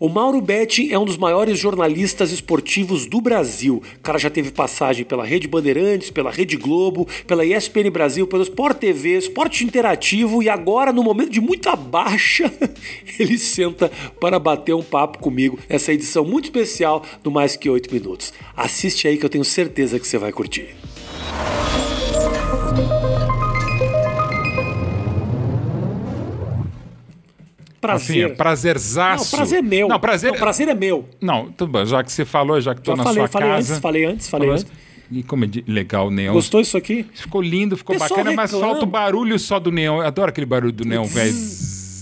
O Mauro Betti é um dos maiores jornalistas esportivos do Brasil. O cara já teve passagem pela Rede Bandeirantes, pela Rede Globo, pela ESPN Brasil, pelo Sport TV, Esporte Interativo e agora, no momento de muita baixa, ele senta para bater um papo comigo. Essa edição muito especial do Mais Que Oito Minutos. Assiste aí que eu tenho certeza que você vai curtir. Prazer. Assim, prazerzaço. Não, prazer é meu. Não, prazer, não, prazer é meu. Não, tudo bem. Já que você falou, já que estou na falei, sua falei casa. Antes, falei antes, falei antes. E como é de, legal o neon. Gostou isso aqui? Ficou lindo, ficou bacana, mas falta o barulho só do neon. Eu adoro aquele barulho do neon, velho.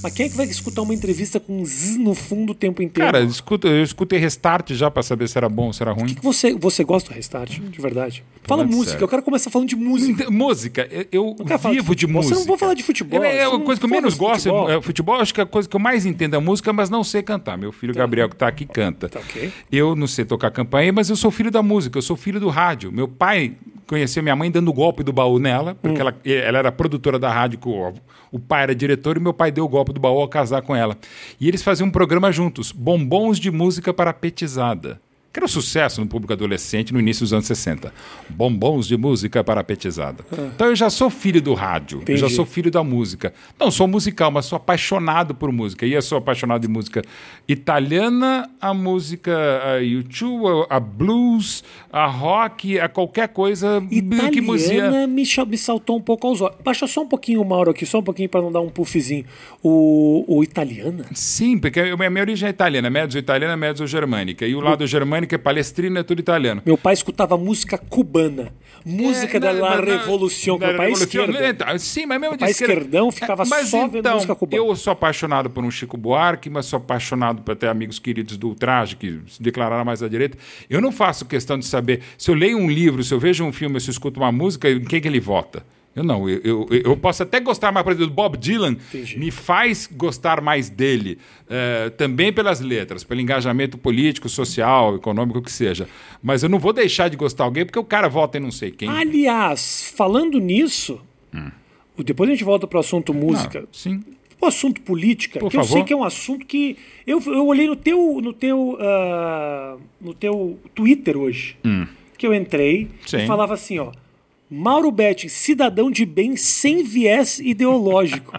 Mas quem é que vai escutar uma entrevista com um zzz no fundo o tempo inteiro? Cara, escuta, eu escutei Restart já pra saber se era bom ou se era ruim. O que, que você, você gosta do Restart, de verdade? Fala música, sério. eu quero começar falando de música. Música, eu, vivo de, de, música. Você não vou falar de futebol. É, é a coisa que eu menos gosto futebol. é futebol. Acho que a coisa que eu mais entendo é música, mas não sei cantar. Meu filho tá. Gabriel, que tá aqui, canta. Tá, okay. Eu não sei tocar campainha, mas eu sou filho da música, eu sou filho do rádio. Meu pai conheceu minha mãe dando golpe do baú nela, porque hum. ela, ela era produtora da rádio, o, o pai era diretor e meu pai deu o golpe do baú ao casar com ela. E eles faziam um programa juntos, Bombons de Música para Petizada que era um sucesso no público adolescente no início dos anos 60. Bombons de música para petizada. Ah. Então eu já sou filho do rádio, eu já sou filho da música. Não sou musical, mas sou apaixonado por música. E eu sou apaixonado de música italiana, a música a YouTube, a blues, a rock, a qualquer coisa italiana que música. Me, me saltou um pouco aos olhos. Baixa só um pouquinho o Mauro aqui, só um pouquinho para não dar um puffzinho. O, o italiana? Sim, porque a minha origem é italiana, mezzo italiana, mezzo germânica. E o lado germânico germânica, é palestrina, é tudo italiano. Meu pai escutava música cubana. Música é, da La Revolução, meu pai é esquerdão. Sim, mas mesmo de pai esquerdão ficava mas só então, vendo música cubana. Eu sou apaixonado por um Chico Buarque, mas sou apaixonado por até amigos queridos do Ultraje, que se declararam mais à direita. Eu não faço questão de saber se eu leio um livro, se eu vejo um filme, se eu escuto uma música, em quem que ele vota. Eu não, eu, eu, eu, posso até gostar mais, por exemplo, do Bob Dylan, Entendi. me faz gostar mais dele, uh, também pelas letras, pelo engajamento político, social, econômico, o que seja. Mas eu não vou deixar de gostar de alguém porque o cara vota em não sei quem. Aliás, falando nisso, hum. depois a gente volta para o assunto música. Não, sim. O assunto política, Por que favor. eu sei que é um assunto que. Eu, eu olhei no teu, no, teu, uh, no teu Twitter hoje, hum. que eu entrei sim. e falava assim, ó. Mauro Betti, cidadão de bem sem viés ideológico.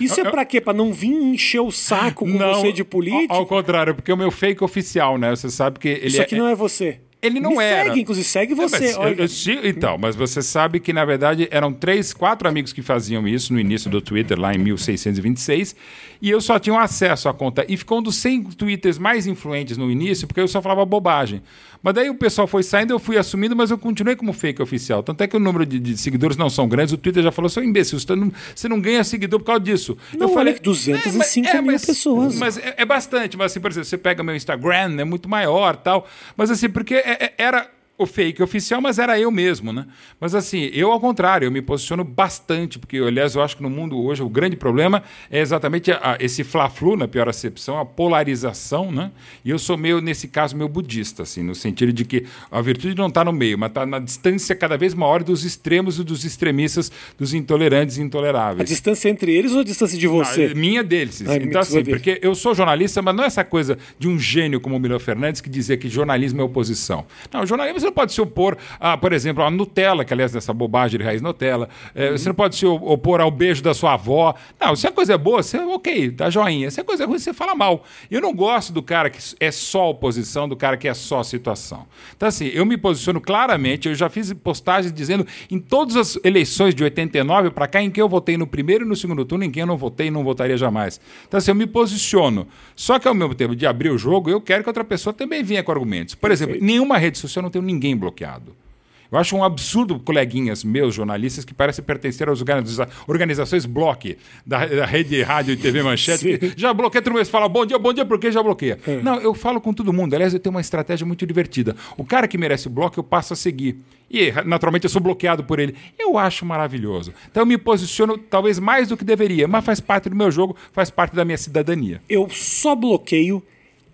Isso é pra quê? Pra não vir encher o saco com não, você de política? Ao contrário, porque é o meu fake oficial, né? Você sabe que ele Isso aqui é... não é você. Ele não Me era. Segue, inclusive, segue você. É, mas, eu, eu, então, mas você sabe que, na verdade, eram três, quatro amigos que faziam isso no início do Twitter, lá em 1626, e eu só tinha acesso à conta. E ficou um dos 100 Twitters mais influentes no início, porque eu só falava bobagem. Mas daí o pessoal foi saindo, eu fui assumindo, mas eu continuei como fake oficial. Tanto é que o número de, de seguidores não são grandes. O Twitter já falou, seu imbecil, você não, você não ganha seguidor por causa disso. Não, eu falei, 205 é, é, mil mas, pessoas. Mas é, é, bastante. Mas assim, por exemplo, você pega meu Instagram, é muito maior tal. Mas assim, porque é, é, era o fake oficial, mas era eu mesmo, né? Mas assim, eu ao contrário, eu me posiciono bastante, porque, aliás, eu acho que no mundo hoje o grande problema é exatamente a, a, esse fla-flu, na pior acepção, a polarização, né? E eu sou meio, nesse caso, meio budista, assim, no sentido de que a virtude não está no meio, mas está na distância cada vez maior dos extremos e dos extremistas, dos intolerantes e intoleráveis. A distância entre eles ou a distância de você? Não, minha deles. Ai, então, assim, porque eu sou jornalista, mas não é essa coisa de um gênio como o Milo Fernandes que dizia que jornalismo é oposição. Não, jornalismo não pode se opor, a, por exemplo, à Nutella, que aliás dessa bobagem de raiz Nutella. É, uhum. Você não pode se opor ao beijo da sua avó. Não, se a coisa é boa, você, ok, dá joinha. Se a coisa é ruim, você fala mal. Eu não gosto do cara que é só oposição, do cara que é só situação. Então, assim, eu me posiciono claramente, eu já fiz postagens dizendo em todas as eleições de 89 para cá, em que eu votei no primeiro e no segundo turno, em quem eu não votei e não votaria jamais. Então, assim, eu me posiciono. Só que ao mesmo tempo de abrir o jogo, eu quero que outra pessoa também venha com argumentos. Por exemplo, em nenhuma rede social eu não tenho ninguém bloqueado. Eu acho um absurdo coleguinhas meus, jornalistas, que parecem pertencer às organiza organizações Bloque, da, da, rede rádio e TV Manchete, já bloqueia todo mundo, fala bom dia, bom dia, por que já bloqueia? É. Não, eu falo com todo mundo. Aliás, eu tenho uma estratégia muito divertida. O cara que merece o bloco, eu passo a seguir. E, naturalmente, eu sou bloqueado por ele. Eu acho maravilhoso. Então, eu me posiciono talvez mais do que deveria, mas faz parte do meu jogo, faz parte da minha cidadania. Eu só bloqueio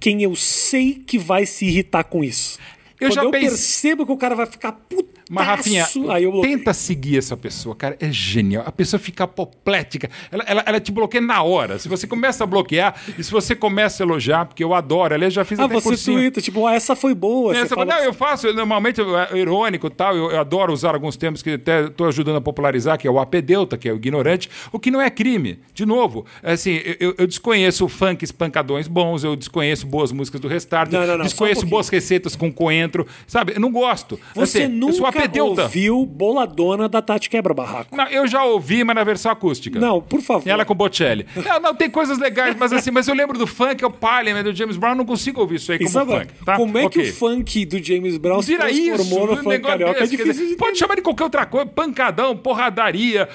quem eu sei que vai se irritar com isso. Eu Quando já eu pense... percebo que o cara vai ficar puto Mas, Rafinha, eu tenta seguir essa pessoa, cara. É genial. A pessoa fica apoplética. Ela, ela, ela, te bloqueia na hora. Se você começa a bloquear e se você começa a elogiar, porque eu adoro. Aliás, já fiz ah, até você twitta, tipo, ah, essa foi boa. É, fala... Não, eu faço, normalmente, é irônico e tal. Eu, eu, adoro usar alguns termos que até estou ajudando a popularizar, que é o apedeuta, que é o ignorante, o que não é crime. De novo, é assim, eu, eu desconheço funk espancadões bons, eu desconheço boas músicas do Restart, não, não, não, desconheço um boas receitas com coentro, sabe? Eu não gosto. Você assim, nunca ouviu Boladona da Tati Quebra-Barraco? Não, eu já ouvi, mas na versão acústica. Não, por favor. Ela com Bocelli. não, não, tem coisas legais, mas assim, mas eu lembro do funk, é o Parliament, do James Brown, não consigo ouvir isso aí como sabe, funk. Tá? Como é okay. que o funk do James Brown se transformou isso, no funk carioca? Desse, é difícil dizer, Pode chamar de qualquer outra coisa, pancadão, porradaria,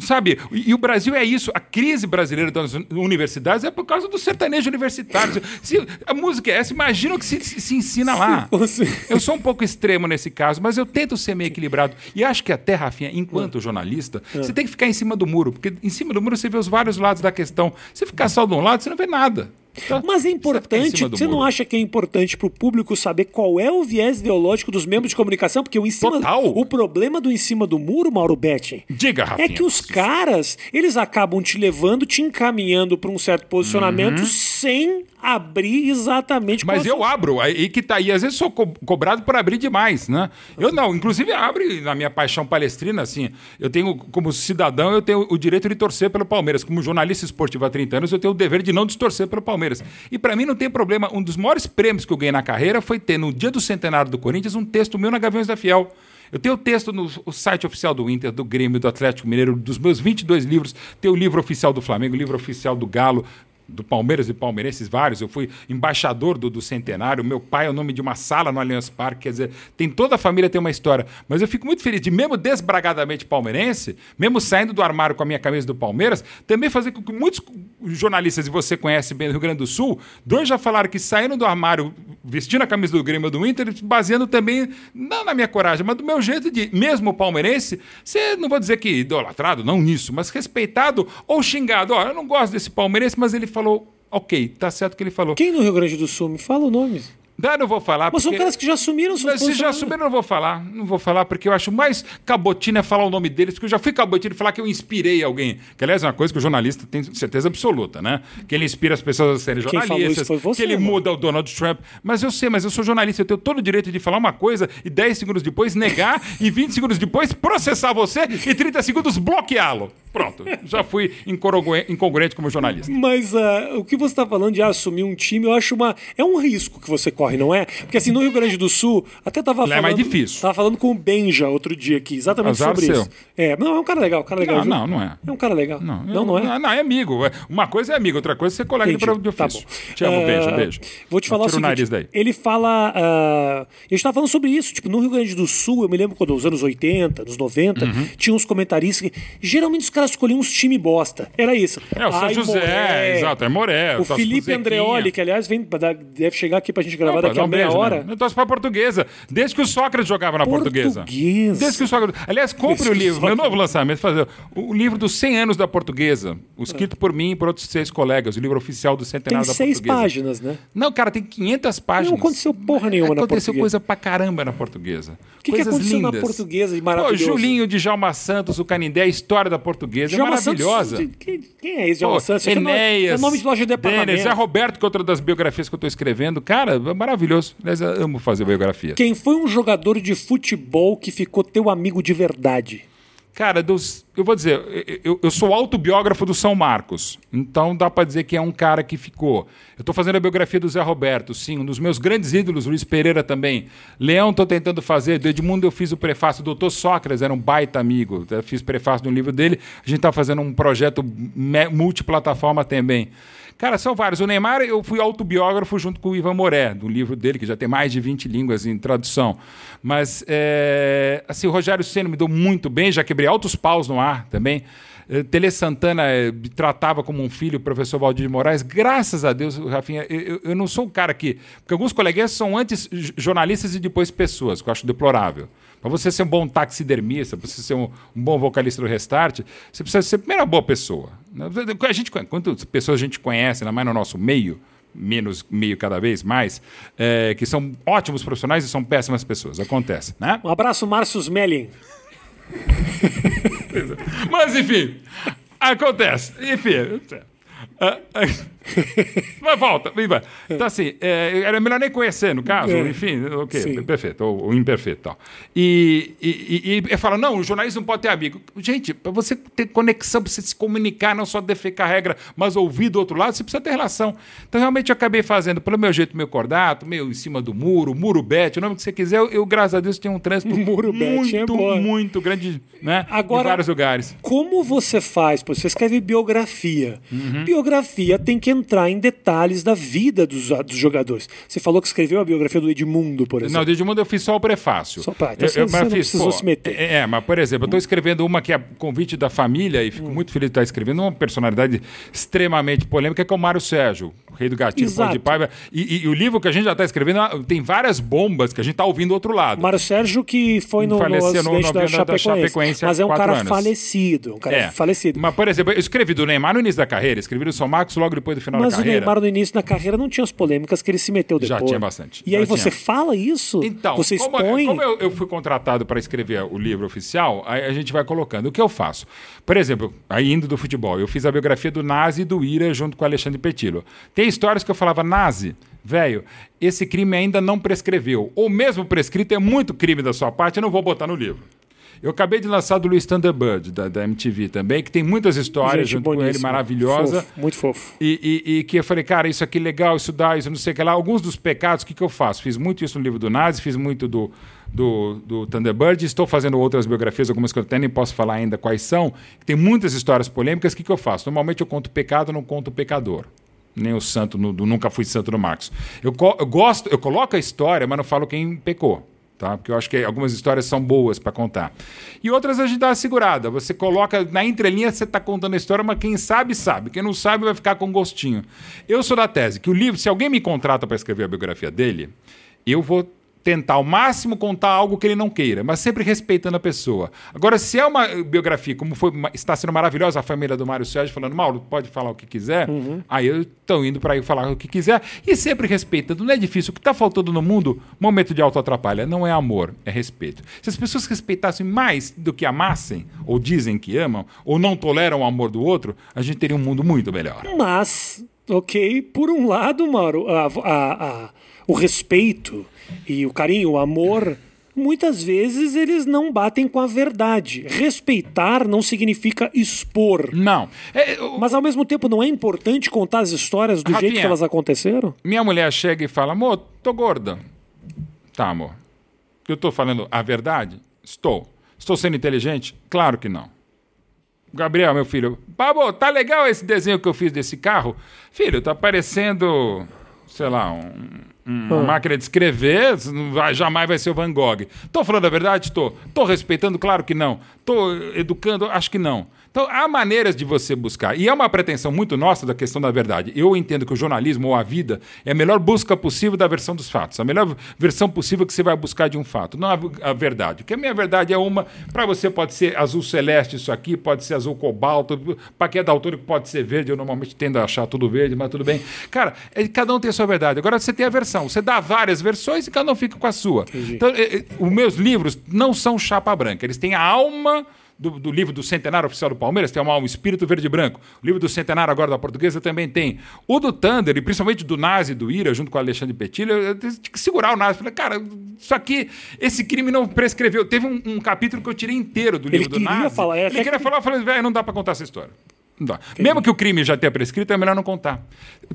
sabe? E, o Brasil é isso. A crise brasileira das universidades é por causa do sertanejo universitário. Se a música é essa, imagina o que se, se, ensina lá. Eu sou um pouco extremo nesse caso, mas eu tento ser meio equilibrado. E acho que até, Rafinha, enquanto jornalista, você tem que ficar em cima do muro, porque em cima do muro você vê os vários lados da questão. Se ficar só de um lado, você não vê nada. Então, Mas é importante, você não acha que é importante para o público saber qual é o viés ideológico dos membros de comunicação? Porque o em cima, Total. o problema do em cima do muro, Mauro Betti, Diga, Rafinha, é que os caras, eles acabam te levando, te encaminhando para um certo posicionamento uhum. sem abrir exatamente. Mas eu sua... abro, aí que tá aí. Às vezes sou co cobrado por abrir demais, né? Eu não, inclusive abro na minha paixão palestrina, assim. Eu tenho, como cidadão, eu tenho o direito de torcer pelo Palmeiras. Como jornalista esportivo há 30 anos, eu tenho o dever de não distorcer pelo Palmeiras. E para mim não tem problema. Um dos maiores prêmios que eu ganhei na carreira foi ter, no dia do centenário do Corinthians, um texto meu na Gaviões da Fiel. Eu tenho o texto no site oficial do Inter, do Grêmio, do Atlético Mineiro, dos meus 22 livros. Tem o livro oficial do Flamengo, o livro oficial do Galo, do Palmeiras e palmeirenses vários. Eu fui embaixador do, do Centenário. Meu pai é o nome de uma sala no Allianz Parque. Quer dizer, tem toda a família tem uma história. Mas eu fico muito feliz de, mesmo desbragadamente palmeirense, mesmo saindo do armário com a minha camisa do Palmeiras, também fazer com que muitos jornalistas, e você conhece bem do Rio Grande do Sul, dois já falaram que saíram do armário vestindo a camisa do Grêmio do Inter, baseando também, não na minha coragem, mas do meu jeito de, mesmo palmeirense, ser, não vou dizer que idolatrado, não nisso, mas respeitado ou xingado. Ó, eu não gosto desse palmeirense, mas ele falou, ok, tá certo o que ele falou. Quem no Rio Grande do Sul? Me fala o nome. Não, não vou falar. Mas porque... são caras que já assumiram seus Se já assumiram, não vou falar. Não vou falar, porque eu acho mais cabotina é falar o nome deles, porque eu já fui cabotina e falar que eu inspirei alguém. Que, aliás, é uma coisa que o jornalista tem certeza absoluta, né? Que ele inspira as pessoas a serem jornalistas, você, que ele mano. muda o Donald Trump. Mas eu sei, mas eu sou jornalista, eu tenho todo o direito de falar uma coisa e 10 segundos depois negar e 20 segundos depois processar você e 30 segundos bloqueá-lo. Pronto, já fui incongruente como jornalista. Mas uh, o que você está falando de assumir um time, eu acho uma. É um risco que você corre, não é? Porque assim, no Rio Grande do Sul, até estava falando. É mais difícil. Tava falando com o Benja outro dia aqui, exatamente Azar sobre seu. isso. É, não, é um cara legal, um cara legal. Não, não, não é. É um cara legal. Não, não, não é? Não, não, é amigo. Uma coisa é amigo, outra coisa é ser colega Entendi. de ofício. Tá bom. Te amo, uh, beijo, beijo. Vou te falar o seguinte, o nariz daí. ele fala... Uh, a gente tava falando sobre isso, tipo, no Rio Grande do Sul, eu me lembro quando, nos anos 80, nos 90, uhum. tinha uns comentaristas que, geralmente os caras escolhiam uns times bosta. Era isso. É, o São José, Moré, exato, é Moré. O Felipe Andreoli, que aliás vem, deve chegar aqui pra gente gravar daqui a meia beijo, hora. Né? Eu torço pra portuguesa. Desde que o Sócrates jogava na portuguesa. portuguesa. Desde que o Sócrates. Aliás, compre o livro, meu novo lançamento, fazer o livro dos 100 anos da portuguesa, escrito por mim e por outros seis colegas, o livro oficial do centenário da portuguesa. Tem seis páginas, né? Não, cara, tem 500 páginas. Não aconteceu porra nenhuma na portuguesa. Aconteceu coisa pra caramba na portuguesa. O que, que aconteceu lindas. na portuguesa de maravilhoso? Pô, Julinho de Jalma Santos, o Canindé, a história da portuguesa. Jalma é maravilhosa. Santos, quem é esse Djalma Santos? Enéas. É nome de loja de departamento. Dennis, é Roberto, que é outra das biografias que eu estou escrevendo. Cara, é maravilhoso. Aliás, eu amo fazer biografia. Quem foi um jogador de futebol que ficou teu amigo de verdade? Cara, dos, eu vou dizer, eu, eu sou autobiógrafo do São Marcos, então dá para dizer que é um cara que ficou. Eu estou fazendo a biografia do Zé Roberto, sim, um dos meus grandes ídolos, Luiz Pereira também. Leão estou tentando fazer, do Edmundo eu fiz o prefácio, o doutor Sócrates era um baita amigo, eu fiz prefácio de um livro dele, a gente está fazendo um projeto multiplataforma também. Cara, são vários. O Neymar, eu fui autobiógrafo junto com o Ivan Moré, do livro dele, que já tem mais de 20 línguas em tradução. Mas, é, assim, o Rogério Senna me deu muito bem, já quebrei altos paus no ar também. Eh, Tele Santana eh, me tratava como um filho, o professor Valdir de Moraes. Graças a Deus, Rafinha, eu, eu não sou um cara que. Porque alguns colegas são antes jornalistas e depois pessoas, que eu acho deplorável. Para você ser um bom taxidermista, para você ser um, um, bom vocalista do Restart, você precisa ser primeiro uma boa pessoa. A gente, quantas pessoas a gente conhece, ainda mais no nosso meio, menos meio cada vez mais, é, que são ótimos profissionais e são péssimas pessoas. Acontece, né? Um abraço, Márcio Smelling. Mas, enfim, acontece. Enfim. Uh, uh, mas volta, vai. Então, assim, é, era melhor nem conhecer, no caso, é. enfim, ok, Sim. perfeito, ou, ou imperfeito. Tal. E, e, e, e fala: não, o jornalista não pode ter amigo. Gente, para você ter conexão, para você se comunicar, não só defecar a regra, mas ouvir do outro lado, você precisa ter relação. Então, realmente, eu acabei fazendo, pelo meu jeito, meu cordato, meio em cima do muro, muro bet, o nome que você quiser. Eu, eu graças a Deus, tenho um trânsito muro muito, é muito grande, né? Agora, em vários lugares. Como você faz? Você escreve biografia. Uhum. Biografia tem que entrar em detalhes da vida dos, dos jogadores. Você falou que escreveu a biografia do Edmundo, por exemplo. Não, do Edmundo eu fiz só o prefácio. Só pra, então eu, eu, você, fiz, precisou pô, se meter. É, é, mas por exemplo, eu estou escrevendo uma que é convite da família e fico hum. muito feliz de estar escrevendo uma personalidade extremamente polêmica que é o Mário Sérgio, o rei do gatinho, de paiva. E, e, e, o livro que a gente já está escrevendo ah, tem várias bombas que a gente está ouvindo do outro lado. Mário Sérgio que foi no, Faleceu no, no, da, Chapecoense, da Chapecoense mas é um cara anos. falecido, um cara é. falecido. Mas por exemplo, eu escrevi do Neymar no início da carreira, escrevi do São Marcos logo depois do final mas da carreira. Mas o Neymar no início da carreira não tinha as polêmicas que ele se meteu depois. Já tinha bastante. E aí você fala isso? Então, você como, expõe... como eu, eu, fui contratado para escrever o livro oficial, aí a gente vai colocando. O que eu faço? Por exemplo, aí indo do futebol, eu fiz a biografia do Nazi e do Ira junto com o Alexandre Petilo. Tem histórias que eu falava, Nazi, velho, esse crime ainda não prescreveu. Ou mesmo prescrito é muito crime da sua parte, eu não vou botar no livro. Eu acabei de lançar do Luiz Thunderbird, da, da MTV também, que tem muitas histórias Gente, junto com ele, maravilhosa. Fofo, muito fofo. E, e, e, que eu falei, cara, isso aqui é legal, isso dá, isso não sei o que lá. Alguns dos pecados, o que, que eu faço? Fiz muito isso no livro do Nazi, fiz muito do, do, do Thunderbird, estou fazendo outras biografias, algumas que eu até nem posso falar ainda quais são. Tem muitas histórias polêmicas, o que, que eu faço? Normalmente eu conto o pecado, não conto o pecador nem o santo no, do Nunca Fui Santo no Marcos. Eu, eu, gosto, eu coloco a história, mas não falo quem pecou tá? Porque eu acho que algumas histórias são boas para contar. E outras a gente dá uma segurada. Você coloca na entrelinha, você está contando a história, mas quem sabe, sabe. Quem não sabe vai ficar com gostinho. Eu sou da tese que o livro, se alguém me contrata para escrever a biografia dele, eu vou tentar ao máximo contar algo que ele não queira, mas sempre respeitando a pessoa. Agora, se é uma biografia, como foi, está sendo maravilhosa a família do Mário Sérgio, falando, Mauro, pode falar o que quiser, uhum. aí eu estou indo para ir falar o que quiser, e sempre respeitando. Não é difícil. O que está faltando no mundo, momento de auto-atrapalha, não é amor, é respeito. Se as pessoas respeitassem mais do que amassem, ou dizem que amam, ou não toleram o amor do outro, a gente teria um mundo muito melhor. Mas, ok, por um lado, Mauro, a, a, a, o respeito e o carinho, o amor, muitas vezes eles não batem com a verdade. Respeitar não significa expor. Não. É, eu... Mas ao mesmo tempo não é importante contar as histórias do Rafinha, jeito que elas aconteceram? Minha mulher chega e fala: amor, tô gorda. Tá, amor. Eu tô falando a verdade? Estou. Estou sendo inteligente? Claro que não. Gabriel, meu filho, Pablo, tá legal esse desenho que eu fiz desse carro? Filho, tá parecendo, sei lá, um, uma ah. máquina de escrever, jamais vai ser o Van Gogh. Estou falando a verdade? Estou. Estou respeitando? Claro que não. Estou educando? Acho que não. Então, há maneiras de você buscar. E é uma pretensão muito nossa da questão da verdade. Eu entendo que o jornalismo ou a vida é a melhor busca possível da versão dos fatos. A melhor versão possível que você vai buscar de um fato. Não a, a verdade. Porque a minha verdade é uma. Para você pode ser azul celeste isso aqui, pode ser azul cobalto. Para quem é daltônico pode ser verde. Eu normalmente tendo a achar tudo verde, mas tudo bem. Cara, é, cada um tem a sua verdade. Agora você tem a versão. Você dá várias versões e cada um fica com a sua. Entendi. Então, é, é, os meus livros não são chapa branca. Eles têm a alma do, do, livro do centenário oficial do Palmeiras, tem uma, um espírito verde e branco. O livro do centenário agora da portuguesa também tem. O do Thunder, e principalmente do Nazi do Ira, junto com o Alexandre Petilho, eu tinha que segurar o Nazi. Falei, cara, isso aqui, esse crime não prescreveu. Teve um, um capítulo que eu tirei inteiro do livro Ele do Nazi. Falar, é, Ele queria falar, eu falei, velho, não dá para contar essa história. Mesmo que o crime já tenha prescrito, é melhor não contar.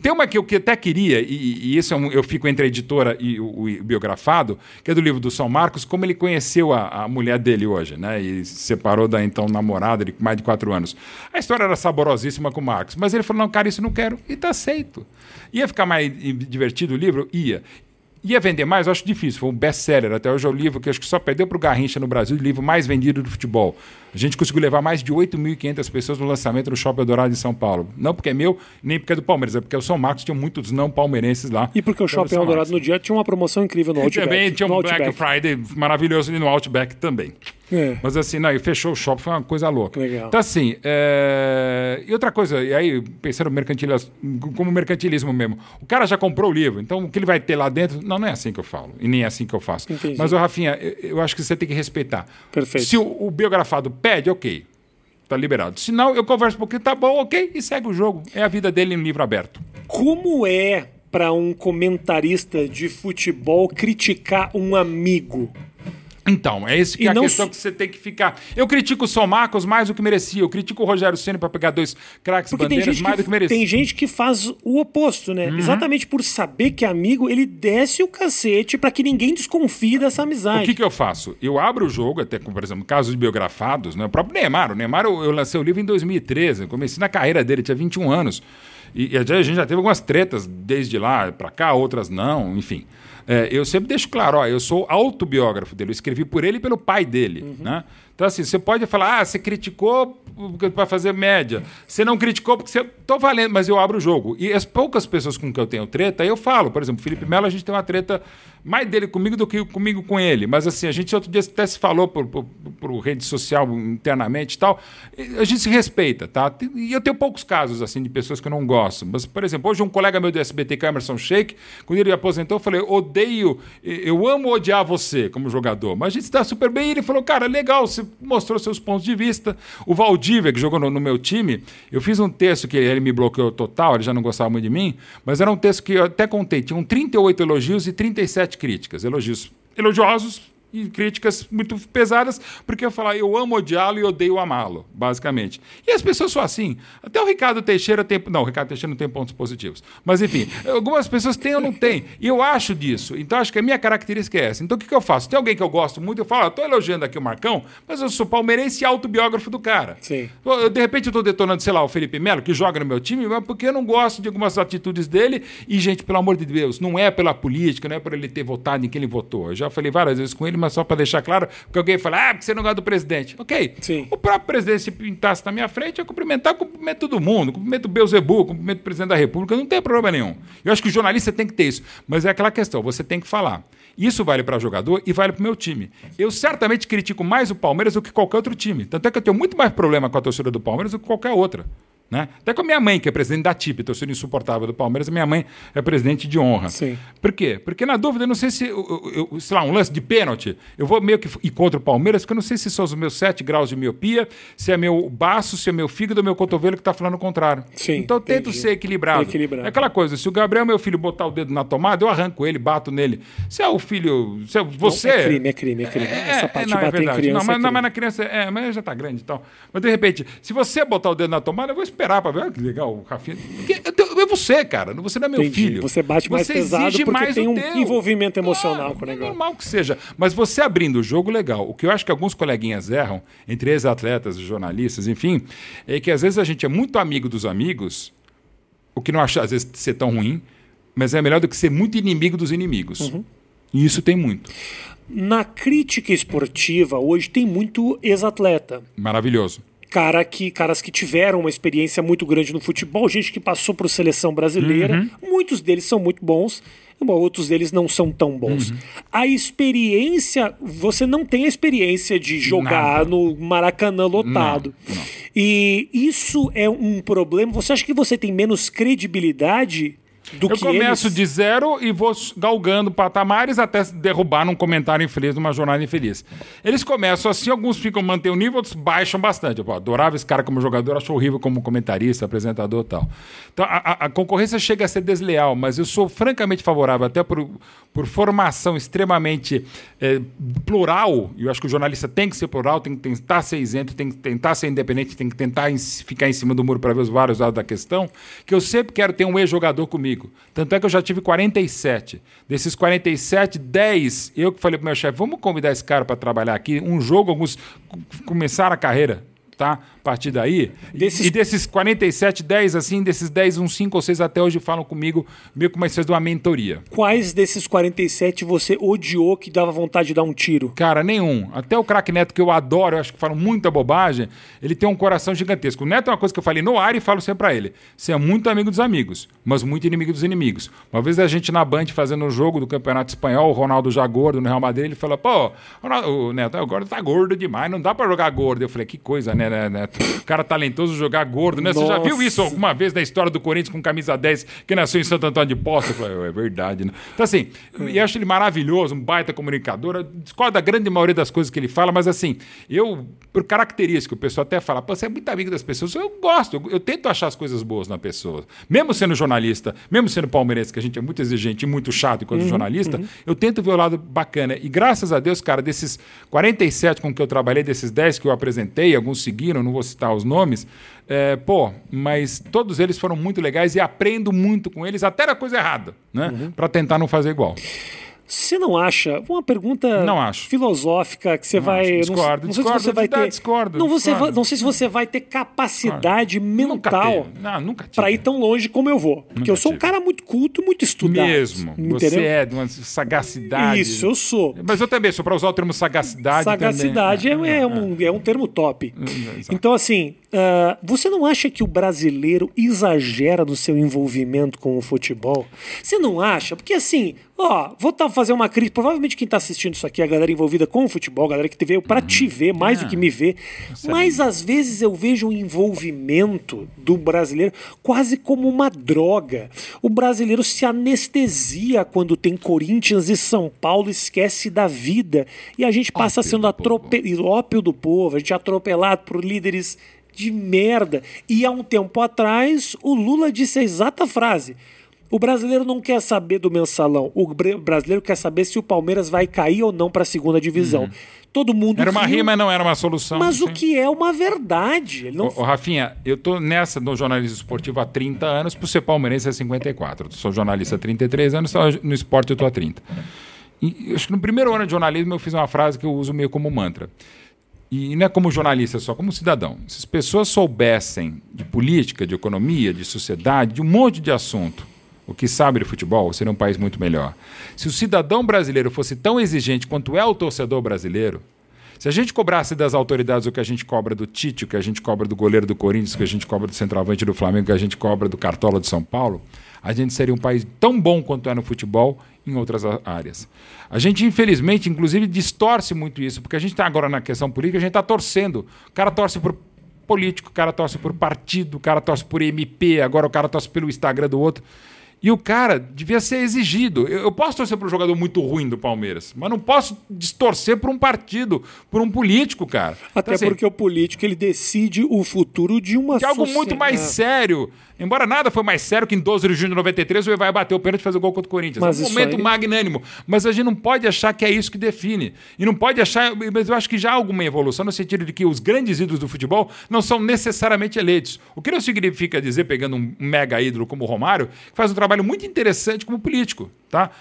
Tem uma que eu até queria, e, e isso é um, eu fico entre a editora e o, o, biografado, que é do livro do São Marcos, como ele conheceu a, a, mulher dele hoje, né? E se separou da então namorada de mais de quatro anos. A história era saborosíssima com o Marcos, mas ele falou: não, cara, isso não quero, e tá aceito. Ia ficar mais divertido o livro? Ia. Ia vender mais? Eu acho difícil. Foi um best-seller. Até hoje é o livro que acho que só perdeu para o Garrincha no Brasil, o livro mais vendido do futebol. A gente conseguiu levar mais de 8.500 pessoas no lançamento do Shopping Eldorado em São Paulo. Não porque é meu, nem porque é do Palmeiras, é porque o São Marcos tinha muitos não palmeirenses lá. E porque o Shopping Eldorado no dia tinha uma promoção incrível no Outback. Também tinha um Black Friday maravilhoso ali no Outback também. É. Mas assim, não, e fechou o shopping, foi uma coisa louca. Legal. Então, assim, é... e outra coisa, e aí, pensando mercantilismo, como mercantilismo mesmo, o cara já comprou o livro, então o que ele vai ter lá dentro, não, não é assim que eu falo, e nem é assim que eu faço. Entendi. Mas, o Rafinha, eu acho que você tem que respeitar. Perfeito. Se o, o biografado pede, ok, tá liberado. Se não, eu converso um pouquinho, tá bom, ok, e segue o jogo. É a vida dele em livro aberto. Como é para um comentarista de futebol criticar um amigo? Então, é esse que é a questão que você tem que ficar. Eu critico o São Marcos mais do que merecia. Eu critico o Rogério Ceni para pegar dois craques bandeiras mais que, do que merecia. Tem gente que faz o oposto, né? Uhum. Exatamente por saber que é amigo, ele desce o cacete para que ninguém desconfie dessa amizade. O que, que eu faço? Eu abro o jogo, até por exemplo, casos biografados, né? O próprio Neymar. O Neymar, eu, eu lancei o livro em 2013. Eu comecei na carreira dele, tinha 21 anos. E, e a gente já teve algumas tretas desde lá para cá, outras não, enfim. É, eu sempre deixo claro, ó, eu sou autobiógrafo dele, eu escrevi por ele e pelo pai dele, uhum. né? Então, assim, você pode falar, ah, você criticou para fazer média. Você não criticou porque você. Tô valendo, mas eu abro o jogo. E as poucas pessoas com que eu tenho treta, eu falo. Por exemplo, Felipe Melo, a gente tem uma treta mais dele comigo do que comigo com ele. Mas, assim, a gente outro dia até se falou por, por, por rede social internamente e tal. A gente se respeita, tá? E eu tenho poucos casos, assim, de pessoas que eu não gosto. Mas, por exemplo, hoje um colega meu do SBT, que é Sheik, quando ele aposentou, eu falei, odeio, eu amo odiar você como jogador. Mas a gente está super bem. E ele falou, cara, legal, você mostrou seus pontos de vista. O Valdívia, que jogou no, no, meu time, eu fiz um texto que ele me bloqueou total, ele já não gostava muito de mim, mas era um texto que eu até contei, tinham 38 elogios e 37 críticas. Elogios elogiosos, e críticas muito pesadas, porque eu falar eu amo odiá-lo e odeio amá-lo, basicamente. E as pessoas são assim. Até o Ricardo Teixeira tem. Não, o Ricardo Teixeira não tem pontos positivos. Mas, enfim, algumas pessoas têm ou não têm. E eu acho disso. Então, acho que a minha característica é essa. Então, o que, que eu faço? Tem alguém que eu gosto muito, eu falo, estou elogiando aqui o Marcão, mas eu sou palmeirense e autobiógrafo do cara. Sim. De repente, eu estou detonando, sei lá, o Felipe Melo, que joga no meu time, mas porque eu não gosto de algumas atitudes dele. E, gente, pelo amor de Deus, não é pela política, não é por ele ter votado em quem ele votou. Eu já falei várias vezes com ele, mas só para deixar claro, porque alguém fala, ah, porque você não gosta do presidente. Ok. Sim. O próprio presidente, se pintasse na minha frente, eu cumprimentar, eu cumprimento todo mundo, cumprimento o Beuzebu, cumprimento o presidente da República, não tem problema nenhum. Eu acho que o jornalista tem que ter isso. Mas é aquela questão, você tem que falar. Isso vale para jogador e vale para o meu time. Eu certamente critico mais o Palmeiras do que qualquer outro time. Tanto é que eu tenho muito mais problema com a torcida do Palmeiras do que qualquer outra. Né? Até com a minha mãe, que é presidente da TIP, torcida insuportável do Palmeiras, a minha mãe é presidente de honra. Sim. Por quê? Porque na dúvida, eu não sei se, eu, eu, sei lá, um lance de pênalti, eu vou meio que ir contra o Palmeiras, porque eu não sei se são os meus 7 graus de miopia, se é meu baço, se é meu fígado ou meu cotovelo que está falando o contrário. Sim, então eu tento ser equilibrado. equilibrado. É aquela coisa, se o Gabriel, meu filho, botar o dedo na tomada, eu arranco ele, bato nele. Se é o filho, se é você... Não, é crime, é crime, é crime. É, Essa parte é, não, é verdade. Criança, não, mas, é não, mas na criança, é, mas já está grande e tal. Mas de repente, se você botar o dedo na tomada, eu vou esperar para ver, ah, que legal o Rafinha. É você, cara. Você não é meu Entendi. filho. Você bate mais você pesado porque mais tem um teu. envolvimento emocional com o negócio. É normal que seja. Mas você abrindo o jogo, legal. O que eu acho que alguns coleguinhas erram, entre ex-atletas, jornalistas, enfim, é que às vezes a gente é muito amigo dos amigos, o que não acha às vezes ser tão ruim, mas é melhor do que ser muito inimigo dos inimigos. Uhum. E isso tem muito. Na crítica esportiva, hoje tem muito ex-atleta. Maravilhoso cara que, caras que tiveram uma experiência muito grande no futebol, gente que passou por seleção brasileira. Uhum. Muitos deles são muito bons, outros deles não são tão bons. Uhum. A experiência, você não tem a experiência de jogar Nada. no Maracanã lotado. Não, não. E isso é um problema. Você acha que você tem menos credibilidade do eu começo eles... de zero e vou galgando patamares até derrubar num comentário infeliz, numa jornada infeliz. Eles começam assim, alguns ficam mantêm o nível, outros baixam bastante. Eu adorava esse cara como jogador, acho horrível como comentarista, apresentador e tal. Então a, a, concorrência chega a ser desleal, mas eu sou francamente favorável, até por, por formação extremamente é, plural, e eu acho que o jornalista tem que ser plural, tem que tentar ser isento, tem que tentar ser independente, tem que tentar ficar em cima do muro para ver os vários lados da questão, que eu sempre quero ter um ex-jogador comigo comigo. Tanto é que eu já tive 47. Desses 47, 10, eu que falei pro meu chefe, vamos convidar esse cara para trabalhar aqui, um jogo, alguns começaram a carreira. Tá? A partir daí. Desses... E desses 47, 10, assim, desses 10, uns 5 ou 6 até hoje falam comigo, meio que uma espécie de uma mentoria. Quais desses 47 você odiou que dava vontade de dar um tiro? Cara, nenhum. Até o craque Neto, que eu adoro, eu acho que falam muita bobagem, ele tem um coração gigantesco. O Neto é uma coisa que eu falei no ar e falo sempre pra ele. Você é muito amigo dos amigos, mas muito inimigo dos inimigos. Uma vez a gente na Band fazendo o um jogo do Campeonato Espanhol, o Ronaldo já gordo no Real Madrid, ele falou, pô, Ronaldo, o Neto, agora tá gordo demais, não dá pra jogar gordo. Eu falei, que coisa, né, né, Neto? O cara talentoso jogar gordo, né? Você já viu isso alguma vez na história do Corinthians com camisa 10 que nasceu em Santo Antônio de Poça? Eu falei, é verdade, né? Então, assim, e acho ele maravilhoso, um baita comunicador. Eu discordo da grande maioria das coisas que ele fala, mas assim, eu, por característica, o pessoal até fala, você é muito amigo das pessoas. Eu gosto, eu, eu tento achar as coisas boas na pessoa. Mesmo sendo jornalista, mesmo sendo palmeirense, que a gente é muito exigente e muito chato enquanto uhum, jornalista, uhum. eu tento ver o lado bacana. E graças a Deus, cara, desses 47 com que eu trabalhei, desses 10 que eu apresentei, alguns seguiram, não vou citar os nomes, é, pô, mas todos eles foram muito legais e aprendo muito com eles, até a coisa errada, né? Uhum. Para tentar não fazer igual. Você não acha? Uma pergunta não acho. filosófica que você não vai. Acho. Discordo, não, não sei discordo, se você vai ter. Discordo, não, você discordo. não sei se você vai ter capacidade mental para ir tão longe como eu vou. Porque nunca eu sou tive. um cara muito culto, muito estudado. Mesmo. Entendeu? Você é de uma sagacidade. Isso, eu sou. Mas eu também sou para usar o termo sagacidade. Sagacidade também. É, é, é, um, é um termo top. Exato. Então, assim, Uh, você não acha que o brasileiro exagera no seu envolvimento com o futebol? Você não acha? Porque assim, ó, vou tá, fazer uma crítica. Provavelmente quem está assistindo isso aqui é a galera envolvida com o futebol, a galera que veio para te uhum. ver mais é. do que me ver. Mas às vezes eu vejo o envolvimento do brasileiro quase como uma droga. O brasileiro se anestesia quando tem Corinthians e São Paulo, esquece da vida. E a gente passa ópio sendo atropelado, ópio do povo, a gente é atropelado por líderes de merda. E há um tempo atrás, o Lula disse a exata frase. O brasileiro não quer saber do mensalão. O brasileiro quer saber se o Palmeiras vai cair ou não para a segunda divisão. Uhum. Todo mundo. Era uma riu, rima, não era uma solução. Mas sim. o que é uma verdade. Ele não... ô, ô, Rafinha, eu tô nessa no jornalismo esportivo há 30 anos, por ser palmeirense é 54. Eu sou jornalista há 33 anos, no esporte eu tô há 30. E acho que no primeiro ano de jornalismo eu fiz uma frase que eu uso meio como mantra e não é como jornalista só, como cidadão. Se as pessoas soubessem de política, de economia, de sociedade, de um monte de assunto, o que sabe de futebol, seria um país muito melhor. Se o cidadão brasileiro fosse tão exigente quanto é o torcedor brasileiro, se a gente cobrasse das autoridades o que a gente cobra do Tite, o que a gente cobra do goleiro do Corinthians, o que a gente cobra do centroavante do Flamengo, o que a gente cobra do Cartola de São Paulo, a gente seria um país tão bom quanto é no futebol em outras áreas. A gente, infelizmente, inclusive, distorce muito isso, porque a gente está agora na questão política, a gente está torcendo. O cara torce por político, o cara torce por partido, o cara torce por MP, agora o cara torce pelo Instagram do outro. E o cara devia ser exigido. Eu, posso torcer para um jogador muito ruim do Palmeiras, mas não posso distorcer por um partido, por um político, cara. Até então, assim, porque o político ele decide o futuro de uma de algo muito mais sério. Embora nada foi mais sério que em 12 de junho de 93 o Evaí bateu o pênalti e fazer o gol contra o Corinthians. Mas é um momento aí... magnânimo. Mas a gente não pode achar que é isso que define. E não pode achar. Mas eu acho que já há alguma evolução no sentido de que os grandes ídolos do futebol não são necessariamente eleitos. O que não significa dizer, pegando um mega ídolo como o Romário, que faz um trabalho muito interessante como político. Tá?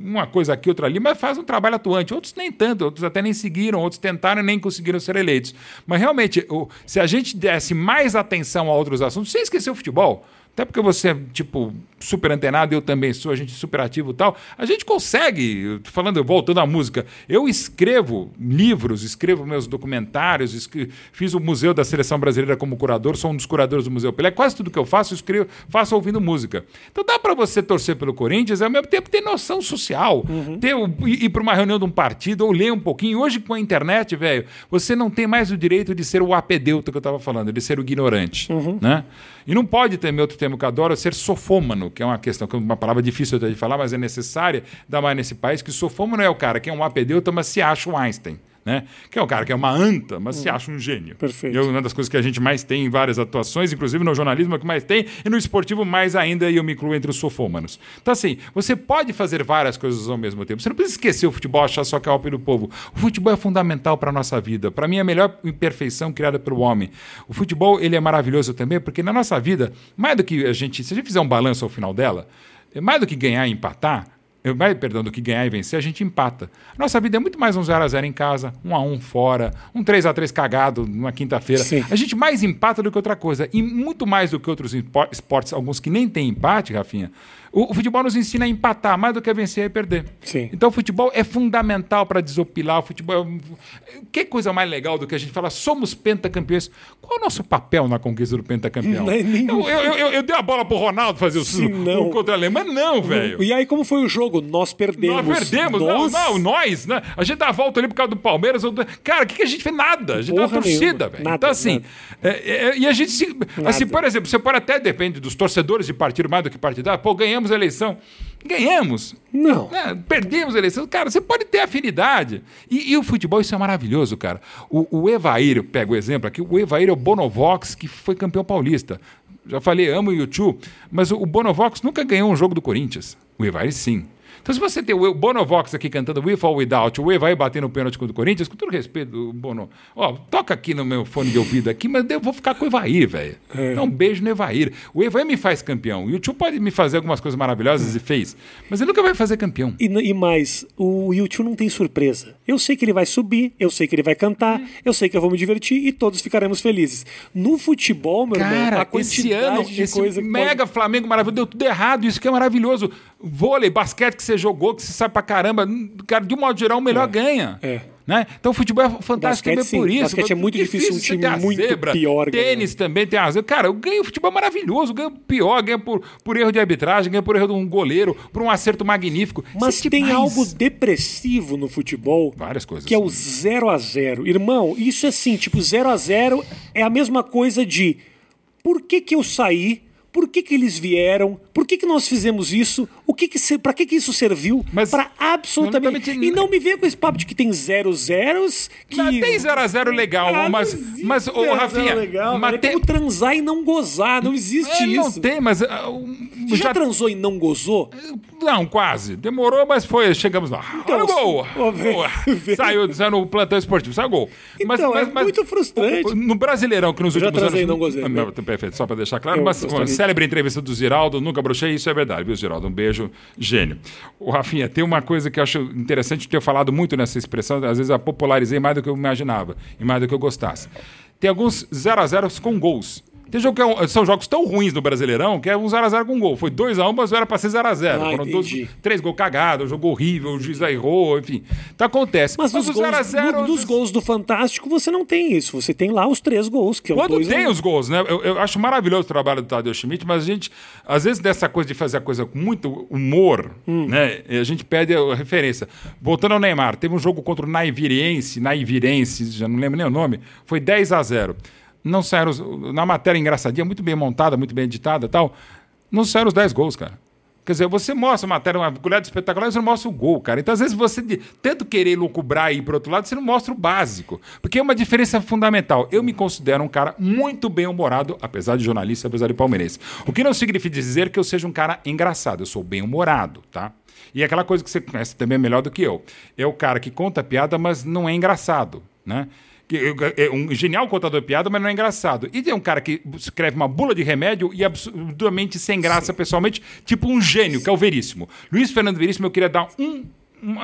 Uma coisa aqui, outra ali, mas faz um trabalho atuante. Outros nem tanto, outros até nem seguiram, outros tentaram e nem conseguiram ser eleitos. Mas realmente, se a gente desse mais atenção a outros assuntos, sem esquecer o futebol, até porque você tipo, super antenado, eu também sou, a gente é super ativo e tal. A gente consegue, falando, voltando à música, eu escrevo livros, escrevo meus documentários, escrevo, fiz o Museu da Seleção Brasileira como curador, sou um dos curadores do Museu Pelé. Quase tudo que eu faço, eu escrevo, faço ouvindo música. Então dá para você torcer pelo Corinthians, ao mesmo tempo ter noção social, uhum. ter, ir, ir para uma reunião de um partido ou ler um pouquinho. Hoje, com a internet, velho, você não tem mais o direito de ser o apedeuta que eu estava falando, de ser o ignorante. Uhum. Né? E não pode ter, meu outro termo que eu adoro, ser sofômano, que é uma questão, que é uma palavra difícil de falar, mas é necessária, ainda mais nesse país, que sofômano é o cara que é um apedeuta, mas se acha um Einstein né? Que é o cara que é uma anta, mas hum. se acha um gênio. Perfeito. é uma das coisas que a gente mais tem em várias atuações, inclusive no jornalismo é que mais tem, e no esportivo mais ainda, e eu me incluo entre os sofômanos. Então, assim, você pode fazer várias coisas ao mesmo tempo. Você não precisa esquecer o futebol, achar só que é o do povo. O futebol é fundamental para a nossa vida. Para mim, é a melhor imperfeição criada pelo homem. O futebol, ele é maravilhoso também, porque na nossa vida, mais do que a gente, se a gente fizer um balanço ao final dela, mais do que ganhar e empatar, mais, perdão, do que ganhar e vencer, a gente empata. Nossa vida é muito mais um 0x0 em casa, um a um fora, um 3x3 cagado numa quinta-feira. A gente mais empata do que outra coisa. E muito mais do que outros esportes, alguns que nem têm empate, Rafinha, o, o, futebol nos ensina a empatar mais do que a vencer e perder. Sim. Então o futebol é fundamental para desopilar. O futebol é... Que coisa mais legal do que a gente falar, somos pentacampeões. Qual é o nosso papel na conquista do pentacampeão? É eu, eu, eu, eu, dei a bola pro Ronaldo fazer o, Sim, o, o contra a Alemanha. Não, velho. E aí, como foi o jogo? Nós perdemos. Nós perdemos. Nós... Não, não, nós, né? A gente dá a volta ali por causa do Palmeiras. Cara, o que, que a gente fez? Nada. A gente Porra dá uma torcida, velho. Então, assim, é, é, e a gente se. Assim, por exemplo, você pode até, depende dos torcedores de partido mais do que partidário, pô, ganhamos a eleição. Ganhamos. Não. É, perdemos a eleição. Cara, você pode ter afinidade. E, e o futebol, isso é maravilhoso, cara. O, o Evair, eu pego o exemplo aqui, o Evair é o Bonovox, que foi campeão paulista. Já falei, amo o YouTube, mas o Bonovox nunca ganhou um jogo do Corinthians. O Evair, sim. Então, se você tem o Bonovox aqui cantando With or Without, o E vai bater no pênalti contra o Corinthians, com todo respeito, Bono, ó, toca aqui no meu fone de ouvido aqui, mas eu vou ficar com o Evair, velho. É. Então, um beijo no Evair. O Evair me faz campeão. E o Tio pode me fazer algumas coisas maravilhosas e fez, mas ele nunca vai fazer campeão. E, e mais, o YouTube não tem surpresa. Eu sei que ele vai subir, eu sei que ele vai cantar, eu sei que eu vou me divertir e todos ficaremos felizes. No futebol, meu Cara, irmão, a quantidade esse ano, de esse coisa mega pode... Flamengo maravilhoso, deu tudo errado, isso que é maravilhoso. Vôlei, basquete que você jogou, que você sabe pra caramba. Cara, de um modo geral, o melhor é. ganha. É. Né? Então o futebol é fantástico basquete, também por isso. Basquete é muito difícil, difícil um time muito zebra. pior. Tênis ganhar. também tem a zebra. Cara, eu ganho futebol maravilhoso, ganho pior, ganho por, por erro de arbitragem, ganho por erro de um goleiro, por um acerto magnífico. Mas é tem algo depressivo no futebol. Várias coisas. Que é o 0 a 0 Irmão, isso é assim, tipo, 0 a 0 é a mesma coisa de por que, que eu saí por que, que eles vieram, por que, que nós fizemos isso, o que que para que, que isso serviu, para absolutamente... Não, e não me venha com esse papo de que tem zero zeros, que... Não, tem zero a zero legal, ah, mas, mas o Rafinha... Legal, mas é tem... como transar e não gozar, não existe é, isso. Não tem, mas... Uh, Você já... já transou e não gozou? Não, quase. Demorou, mas foi, chegamos lá. Então, Olha gol! saiu, saiu no plantão esportivo, saiu gol. Então, mas, mas, é mas, muito frustrante. No Brasileirão, que nos Eu últimos já anos... e não gozei. Não, perfeito, só para deixar claro, eu mas célebre entrevista do Ziraldo, nunca brochei, isso é verdade, viu, Ziraldo? Um beijo, gênio. O Rafinha, tem uma coisa que eu acho interessante ter falado muito nessa expressão, às vezes eu popularizei mais do que eu imaginava e mais do que eu gostasse. Tem alguns 0 a 0 com gols. Tem jogo que é um, são jogos tão ruins no Brasileirão que é um 0x0 com gol. Foi 2x1, mas era pra ser 0x0. Ah, Foram dois, três gols cagados, jogo horrível, o juiz errou, enfim. Então acontece. Mas, mas nos, gols, 0 no, nos gols do Fantástico você não tem isso. Você tem lá os três gols. Que é Quando tem um... os gols, né? Eu, eu, acho maravilhoso o trabalho do Tadeu Schmidt, mas a gente, às vezes, dessa coisa de fazer a coisa com muito humor, hum. né? A gente perde a referência. Voltando ao Neymar, teve um jogo contra o Naivirense, Naivirense, já não lembro nem o nome, foi 10 a 0 não saíram. Na matéria engraçadinha, muito bem montada, muito bem editada tal, não saíram os 10 gols, cara. Quer dizer, você mostra a matéria, uma colher de espetacular, você não mostra o gol, cara. Então, às vezes, você, tanto querer lucubrar e ir para outro lado, você não mostra o básico. Porque é uma diferença fundamental. Eu me considero um cara muito bem-humorado, apesar de jornalista, apesar de palmeirense. O que não significa dizer que eu seja um cara engraçado. Eu sou bem-humorado, tá? E aquela coisa que você conhece também melhor do que eu. É o cara que conta piada, mas não é engraçado, né? É um genial contador de piada, mas não é engraçado. E tem um cara que escreve uma bula de remédio e absurdamente sem graça Sim. pessoalmente, tipo um gênio, que é o Veríssimo. Luiz Fernando Veríssimo, eu queria dar um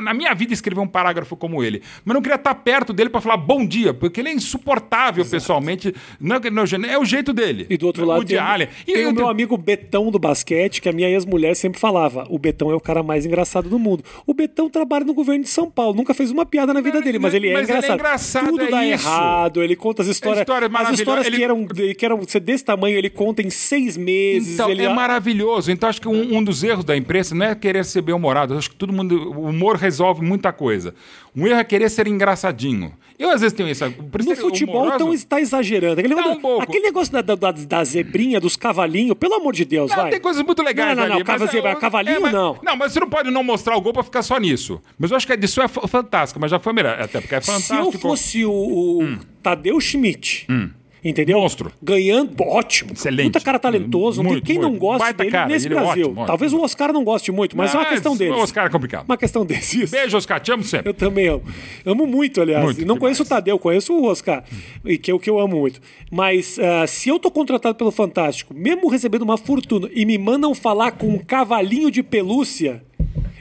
na minha vida escrever um parágrafo como ele. Mas não queria estar perto dele para falar bom dia, porque ele é insuportável Exato. pessoalmente. Não, não, é o jeito dele. E do outro lado tem, Allen. E tem o meu amigo Betão do basquete, que a minha ex-mulher sempre falava: o Betão é o cara mais engraçado do mundo. O Betão trabalha no governo de São Paulo, nunca fez uma piada na vida dele, mas ele é mas engraçado. Ele é engraçado. Tudo é dá isso. errado, ele conta as histórias. É história as histórias ele... que, eram, que eram ser desse tamanho, ele conta em seis meses. Então, ele... é maravilhoso. Então, acho que um, um dos erros da imprensa não é querer ser bem-humorado. Acho que todo mundo. O humor resolve muita coisa. Um erro é querer ser engraçadinho. Eu às vezes tenho isso. No futebol então está exagerando. Aquele, tá negócio, um aquele negócio da, da, da, zebrinha, dos cavalinhos, pelo amor de Deus, não, vai. Tem coisas muito legais não, não, ali. Não, mas, zebra, cavalinho é, mas, não. Não, mas você não pode não mostrar o gol para ficar só nisso. Mas eu acho que isso é fantástico, mas já foi melhor. Até porque é fantástico. Se eu fosse o, o hum. Tadeu Schmidt... Hum Entendeu? Monstro. Ganhando, ótimo. Excelente. Muita cara talentoso. Muito, quem muito. não gosta Baita dele cara, nesse Brasil. É ótimo, Talvez ótimo. o Oscar não goste muito, mas, mas é uma questão deles. O Oscar é complicado. Uma questão desses. Beijo, Oscar. Te amo sempre. Eu também amo. Amo muito, aliás. Muito, não conheço o Tadeu, conheço o Oscar, e que é o que eu amo muito. Mas uh, se eu tô contratado pelo Fantástico, mesmo recebendo uma fortuna, e me mandam falar com um cavalinho de pelúcia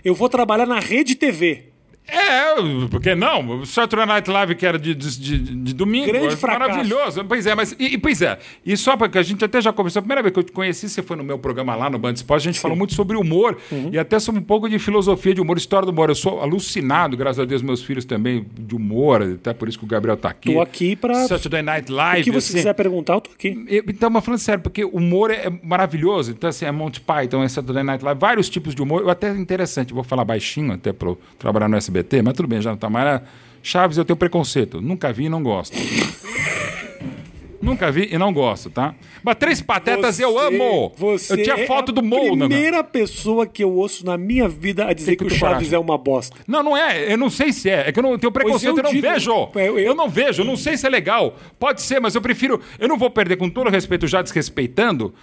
Eu vou trabalhar na rede TV. É, porque não? O Saturday Night Live que era de, de, de, de domingo, Grande é fracasso. maravilhoso. Pois é, mas e, pois é. E só porque a gente até já conversou, a primeira vez que eu te conheci, você foi no meu programa lá no Band Esporte, a gente falou muito sobre humor Uhum. e até sobre um pouco de filosofia de humor, história do humor. Eu sou alucinado, graças a Deus, meus filhos também de humor, até por isso que o Gabriel tá aqui. Tô aqui pra- Saturday Night O Live. que você assim. quiser perguntar, eu tô aqui. Eu- Então, mas falando sério, porque o humor é maravilhoso. Então, assim, é Monty Python, é Saturday Night Live, vários tipos de humor. Eu até interessante, vou falar baixinho até para trabalhar no SBT, mas tudo bem, já não tá mais. Chaves, eu tenho preconceito. Nunca vi e não gosto. Nunca vi e não gosto, tá? Mas Três Patetas eu Você- amo! Você eu tinha é foto a do Mou, né? primeira pessoa que eu ouço na minha vida a dizer Que que, que o Chaves coragem? é uma bosta. Não, não é. Eu não sei se é. É que eu não tenho preconceito, eu eu, não digo- vejo. eu- Eu, eu- não vejo, eu não sei se é legal. Pode ser, mas eu prefiro. Eu não vou perder, com todo respeito, já desrespeitando,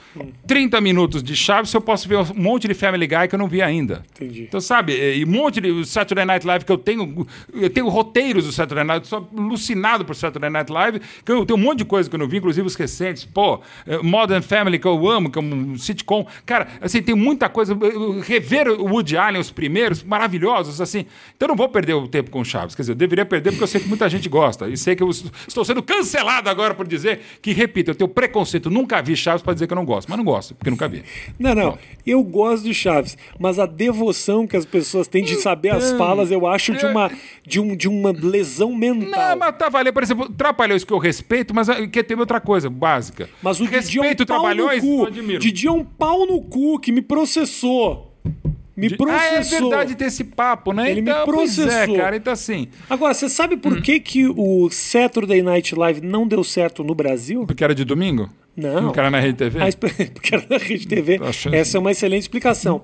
30 minutos de Chaves se eu posso ver um monte de Family Guy que eu não vi ainda. Entendi. Então, sabe, e um monte de Saturday Night Live que eu tenho. Eu tenho roteiros do Saturday Night, sou alucinado por Saturday Night Live, que eu tenho um monte de coisa que eu não vi, inclusive os recentes. Pô, eh, Modern Family, que eu amo, que é um sitcom. Cara, assim, tem muita coisa. eu- Rever o Woody Allen, os primeiros, maravilhosos, assim. Então eu não vou perder o tempo com Chaves. Quer dizer, eu deveria perder porque eu sei que muita gente gosta. E sei que eu es- estou sendo cancelado agora por dizer que, repito, eu tenho preconceito. Nunca vi Chaves para dizer que eu não gosto. Mas não gosto, porque nunca vi. Não, não. Eu gosto de Chaves, mas a devoção que as pessoas têm de saber as falas, eu acho de uma, de um, de uma lesão mental. Não, mas tá valendo. Por exemplo, Trapalhões que eu respeito, mas ah, que tem outra coisa básica. Mas o Didi é um respeito pau no cu. admiro. Didi é um pau no cu que me processou. Me Ah, é processou. verdade ter esse papo, né? Ele me então, pois é, processou. cara. Então, assim, Agora, você sabe por Hum. que, que o Saturday Night Live não deu certo no Brasil? porque era de domingo? Não. Porque era na Rede TV? A esp- porque era na Rede TV. Tá Essa é uma excelente explicação.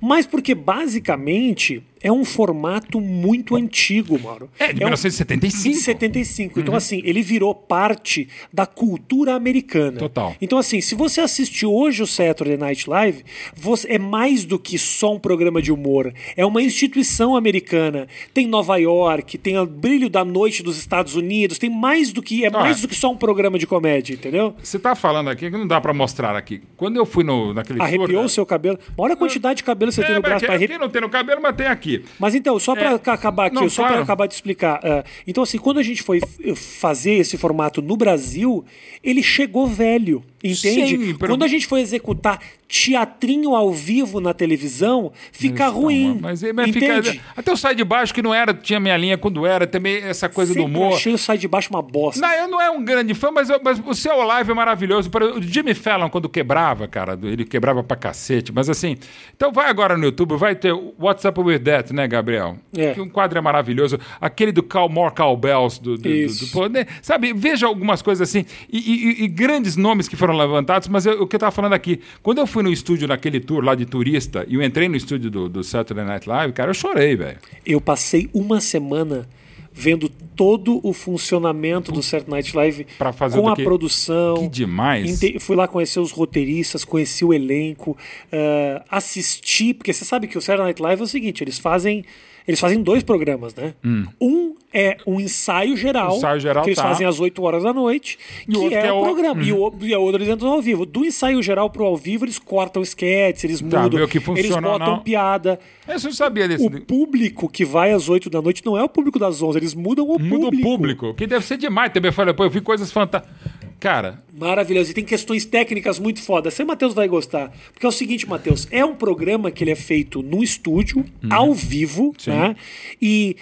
Mas porque, basicamente, é um formato muito antigo, Mauro. É, de um- 1975. de 75. Então, assim, ele virou parte da cultura americana. Total. Então, assim, se você assiste hoje o Saturday Night Live, você, é mais do que só um programa de humor. É uma instituição americana. Tem Nova York, tem o brilho da noite dos Estados Unidos, tem mais do que. É mais é. do que só um programa de comédia, entendeu? Você tá falando aqui que não dá pra mostrar aqui. Quando eu fui no, naquele Arrepiou o seu cabelo. Olha a quantidade de cabelo que você tem É, no braço porque para aqui arrepiar. não tem no cabelo, mas tem aqui. Mas então, só para É. acabar aqui, Não, só claro. para acabar de explicar. ah, então, assim, quando a gente foi fazer esse formato no Brasil, ele chegou velho, entende? Sim, Quando a gente foi executar teatrinho ao vivo na televisão, fica Então, ruim. Mas, mas entende? fica, até o Sai de Baixo, que não era, tinha minha linha quando era, também essa coisa do Sempre humor. achei o Sai de Baixo uma bosta. Não, eu não é um grande fã, mas, eu- mas o seu live é maravilhoso. O Jimmy Fallon, quando quebrava, cara, ele quebrava pra cacete. Mas assim, então vai agora no YouTube, vai ter What's Up With That, né, Gabriel? É. Que um quadro é maravilhoso. Aquele do Cal More Cowbells, do, do, do, Isso. do-? Sabe, veja algumas coisas assim. E, e- e grandes nomes que foram levantados, mas eu- o que eu tava falando aqui, quando eu fui no estúdio naquele tour lá de turista, e eu entrei no estúdio do, do Saturday Night Live, cara, eu chorei, velho. Eu passei uma semana vendo todo o funcionamento do Saturday Night Live Pra fazer com a quê? produção. Que demais. Fui lá conhecer os roteiristas, conheci o elenco, ah, assisti, porque você sabe que o Saturday Night Live é o seguinte, eles fazem eles fazem dois programas, né? Um é um ensaio geral, Hum. Ensaio geral, que eles tá. fazem às 8 horas da noite, E que outro é que é o programa. E, o, e a outra eles entram ao vivo. Do ensaio geral pro ao vivo, eles cortam sketches, eles Tá, mudam, eles botam não. piada. Eu sabia desse. O público que vai às 8 da noite não é o público das 11, eles mudam o Muda público. o público, que deve ser demais também. Eu falei, pô, eu vi coisas fantásticas. Cara, Maravilhoso. E tem questões técnicas muito fodas. Você, Matheus, vai gostar. Porque é o seguinte, Matheus, é um programa que ele é feito no estúdio, ao vivo, Uhum. Sim. né? E,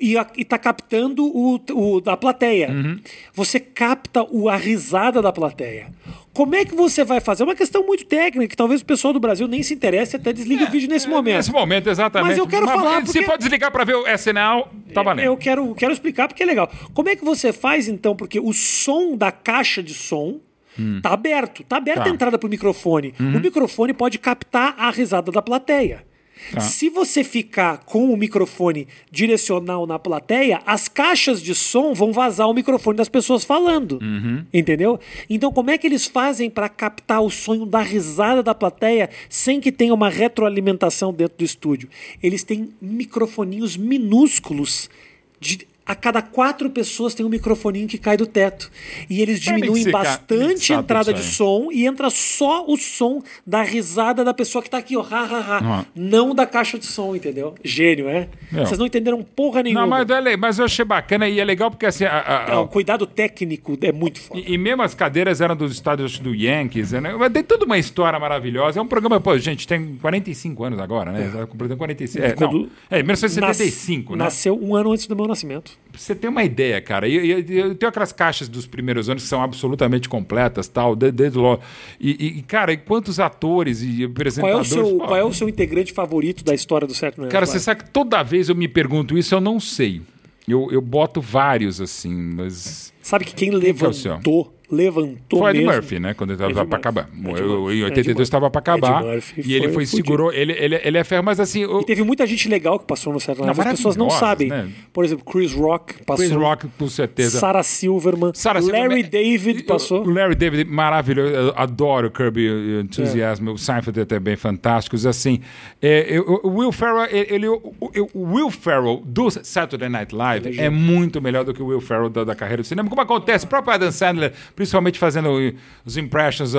e, a- e tá captando o, o da plateia. Uhum. Você capta o, a risada da plateia. Como é que você vai fazer? É uma questão muito técnica, que talvez o pessoal do Brasil nem se interesse até desligue o vídeo nesse momento. É, nesse momento, exatamente. Mas eu quero falar Se porque- for desligar pra ver o SNL, tá valendo. Eu quero, quero explicar porque é legal. Como é que você faz então? Porque o som da caixa de som tá aberto. Tá aberta Tá. a entrada pro microfone. O microfone pode captar a risada da plateia. Se você ficar com o microfone direcional na plateia, as caixas de som vão vazar o microfone das pessoas falando. Entendeu? Então, como é que eles fazem para captar o sonho da risada da plateia sem que tenha uma retroalimentação dentro do estúdio? Eles têm microfoninhos minúsculos de a cada quatro pessoas tem um microfoninho que cai do teto. E eles diminuem bastante a entrada de som e entra só o som da risada da pessoa que tá aqui, ó, ha, ha, ha. Uhum. Não da caixa de som, entendeu? Gênio, é? Vocês não entenderam porra nenhuma. Não, mas, é, mas eu achei bacana e é legal porque assim. A, a, a... o cuidado técnico é muito forte. E, e, mesmo as cadeiras eram dos estádios do Yankees, né? Tem toda uma história maravilhosa. É um programa, pô, gente, tem 45 anos agora, né? É. Completando 45. É, não, é 1975, Nas, né? Nasceu um ano antes do meu nascimento. Você tem uma ideia, cara. Eu, eu, eu, tenho aquelas caixas dos primeiros anos que são absolutamente completas, tal, desde logo. E, e, cara, e quantos atores e apresentadores. Qual é o seu, qual é o seu integrante favorito da história do Certo Cara, você sabe que toda vez eu me pergunto isso, eu não sei. Eu, eu boto vários, assim, mas. Sabe que quem levantou levantou Foi Ed Murphy, né? Quando ele estava para acabar. Eu, em 82 estava para acabar. e ele foi, segurou. Ele, ele, ele é ferro, mas assim. Eu... E teve muita gente legal que passou no Saturday Night As pessoas não sabem. Né? Por exemplo, Chris Rock passou. Chris Rock, com certeza. Sarah Silverman. Sarah Larry Silverman. David passou. O Larry David, maravilhoso. Eu adoro Kirby Enthusiasm. É. O Seinfeld é também fantásticos. Assim, é, o Will Ferrell, ele, o, o, Will Ferrell do Saturday Night Live é, é muito melhor do que o Will Ferrell da, da carreira do cinema. Como acontece, o próprio Adam Sandler principalmente fazendo os impressions,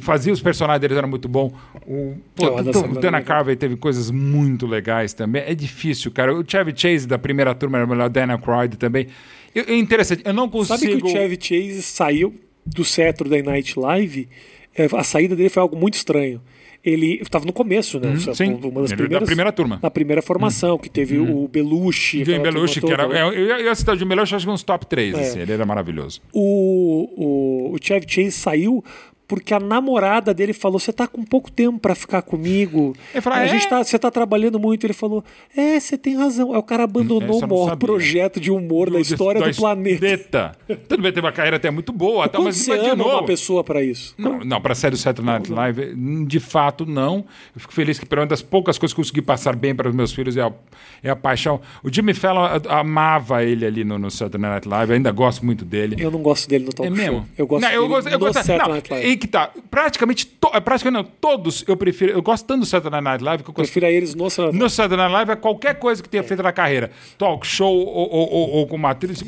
fazia os personagens deles, era muito bom. O, pô, o Dana Carvey teve coisas muito legais também. É difícil, cara. O Chevy Chase da primeira turma era melhor, Dana Croyd também. É interessante, eu não consigo... Sabe que o Chevy Chase saiu do Saturday Night Live? É, a saída dele foi algo muito estranho ele estava no começo, né? Uhum, sim, uma das primeiras, da primeira turma. Na primeira formação, uhum. que teve uhum. o Belushi. O Belushi, que era. Eu, eu ia citar o Belushi, acho que uns top 3, é. assim, ele era maravilhoso. O, o, o Chevy Chase saiu porque a namorada dele falou: Você tá com pouco tempo para ficar comigo. Falei, a é? gente tá, você tá trabalhando muito. Ele falou: É, você tem razão. Aí o cara abandonou o maior projeto de humor da história do, do planeta. Tudo bem, teve uma carreira até muito boa, tá, mas você ama uma pessoa para isso? Não, não para série do Saturday Night Live, de fato, não. Eu fico feliz que, pelo menos, das poucas coisas que eu consegui passar bem para os meus filhos é a, é a paixão. O Jimmy Fallon amava ele ali no, no Saturday Night Live, eu ainda gosto muito dele. Eu não gosto dele no talk é show. Mesmo? Eu gosto não, eu dele gosto, eu gosto, Saturday Night Live que tá. Praticamente, to, é, praticamente não, todos eu prefiro. Eu gosto tanto do Saturday Night Live que eu prefiro eles no Saturday Night No Saturday Night Live é qualquer coisa que tenha é. feito na carreira. Talk show ou, ou, ou, ou com uma atriz.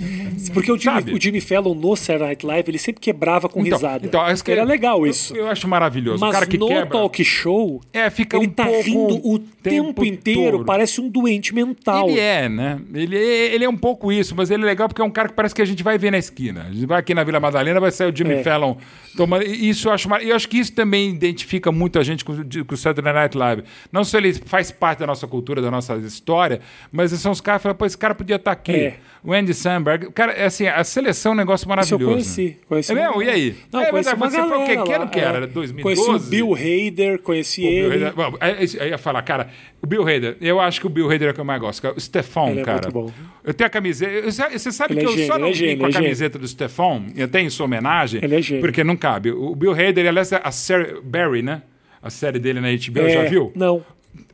Porque o Jimmy, o Jimmy Fallon no Saturday Night Live ele sempre quebrava com então, risada. Então, acho que Era legal isso. Eu, eu, acho maravilhoso. Mas o cara que no quebra, talk show, é, fica ele um tá pouco rindo o tempo, inteiro, todo. parece um doente mental. Ele é, né? Ele, é, ele é um pouco isso, mas ele é legal porque é um cara que parece que a gente vai ver na esquina. A gente vai aqui na Vila Madalena, vai sair o Jimmy é. Fallon tomando. Isso eu acho mar... Eu acho que isso também identifica muito a gente com, com o Saturday Night Live. Não só ele faz parte da nossa cultura, da nossa história, mas são os caras que falam, pô, esse cara podia estar tá aqui. É. O Andy Samberg. Cara, é assim, a seleção é um negócio maravilhoso. Isso eu conheci. conheci é mesmo? E aí? Não, é, conheci uma galera que, que ano que era? É. 2012? Conheci o Bill Hader, conheci ele. Hader, bom, eu ia falar, cara, o Bill Hader, eu acho que o Bill Hader é o que eu mais gosto. O Stefan, ele é cara. É muito bom. Eu tenho a camiseta. Você sabe ele que é eu gênio, só não vim com a camiseta do Stefan, eu tenho sua homenagem, ele é gênio. porque não cabe. O Bill Hader, aliás, a série Barry, né? A série dele na HBO, é, já viu? Não.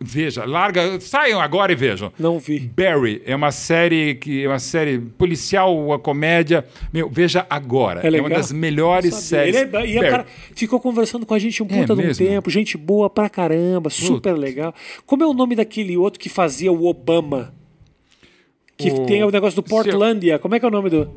Veja, larga, saiam agora e vejam. Não vi. Barry é uma série que é uma série policial, uma comédia. Meu, veja agora. É, é uma das melhores séries. Ele é, e a cara ficou conversando com a gente um puta é de um mesmo? tempo, gente boa pra caramba, super Puta. legal. Como é o nome daquele outro que fazia o Obama? Que o... tem o negócio do Portlandia. Como é que é o nome do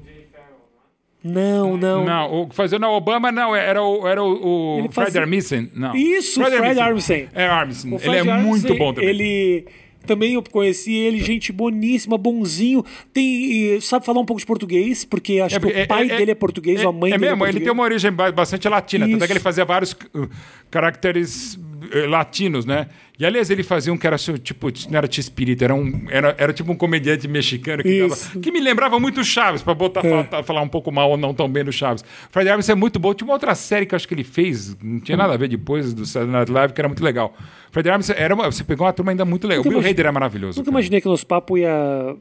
não, não. Não, o fazendo o Obama não, era o, era o, o Fred Armisen. Não. Isso, Fred, Fred Armisen. É Armisen. Ele é Armisen, muito bom também. Ele também eu conheci ele, gente boníssima, bonzinho. Tem, sabe falar um pouco de português, porque acho é, que é, o pai é, dele é português, é, a mãe é dele mesmo, é ele tem uma origem bastante latina, Isso. tanto é que ele fazia vários uh, caracteres latinos, né? E aliás, ele fazia um que era tipo, não era T-Spirit, era, um, era, era tipo um comediante mexicano que, dava, que me lembrava muito Chaves, para botar é. falar, falar, um pouco mal ou não tão bem do Chaves. Fred Armisen é muito bom. Tinha uma outra série que eu acho que ele fez, não tinha nada a ver depois do Saturday Night Live, que era muito legal. Fred Armisen era uma, você pegou uma turma ainda muito legal. Nunca o Bill Hader era maravilhoso. Nunca cara. imaginei que nos papos ia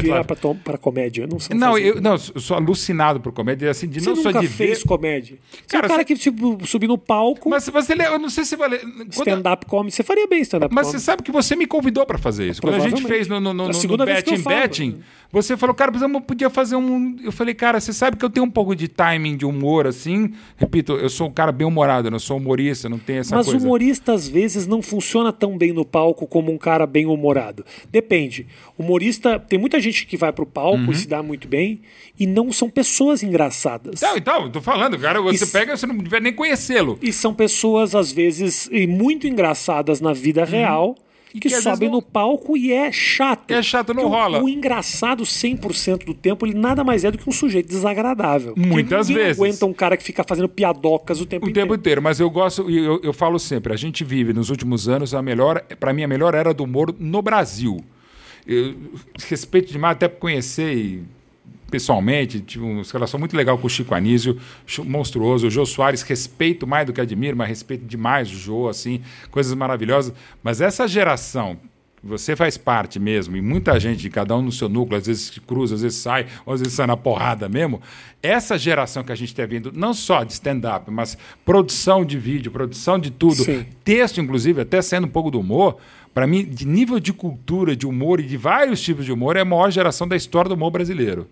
virar para comédia. Não, não eu, não, eu sou alucinado por comédia. Assim, de você não nunca só de fez ver... comédia. Você cara, é um cara você... que tipo, subir no palco. Mas você, eu não sei se vale. Stand-up comedy. Você faria bem stand-up Mas você sabe que você me convidou para fazer isso. Quando a gente fez no, no, no, no Betting Betting, você falou, cara, eu podia fazer um. Eu falei, cara, você sabe que eu tenho um pouco de timing de humor, assim. Repito, eu sou um cara bem humorado, não sou humorista, não tenho essa Mas coisa. Mas humorista, às vezes, não funciona tão bem no palco como um cara bem humorado. Depende. Humorista, tem muita gente que vai pro palco uhum. e se dá muito bem e não são pessoas engraçadas. Não, então, tô falando, cara, você e, pega, você não deve nem conhecê-lo. E são pessoas, às vezes, muito engraçadas na vida uhum. real que, que sobem no palco e é chato. É chato, não rola. O, o engraçado 100% do tempo, ele nada mais é do que um sujeito desagradável. Muitas vezes. aguenta um cara que fica fazendo piadocas o tempo o inteiro. O tempo inteiro, mas eu gosto, eu, eu falo sempre, a gente vive nos últimos anos a melhor, para mim, a melhor era do humor no Brasil. Eu respeito demais até por conhecer e pessoalmente, tive uma relação muito legal com o Chico Anísio, monstruoso. O Jô Soares, respeito mais do que admiro, mas respeito demais o Jô, assim, coisas maravilhosas. Mas essa geração você faz parte mesmo, e muita gente, cada um no seu núcleo, às vezes cruza, às vezes sai, ou às vezes sai na porrada mesmo. Essa geração que a gente está vindo, não só de stand-up, mas produção de vídeo, produção de tudo, Sim. texto, inclusive, até sendo um pouco do humor, para mim, de nível de cultura, de humor e de vários tipos de humor, é a maior geração da história do humor brasileiro.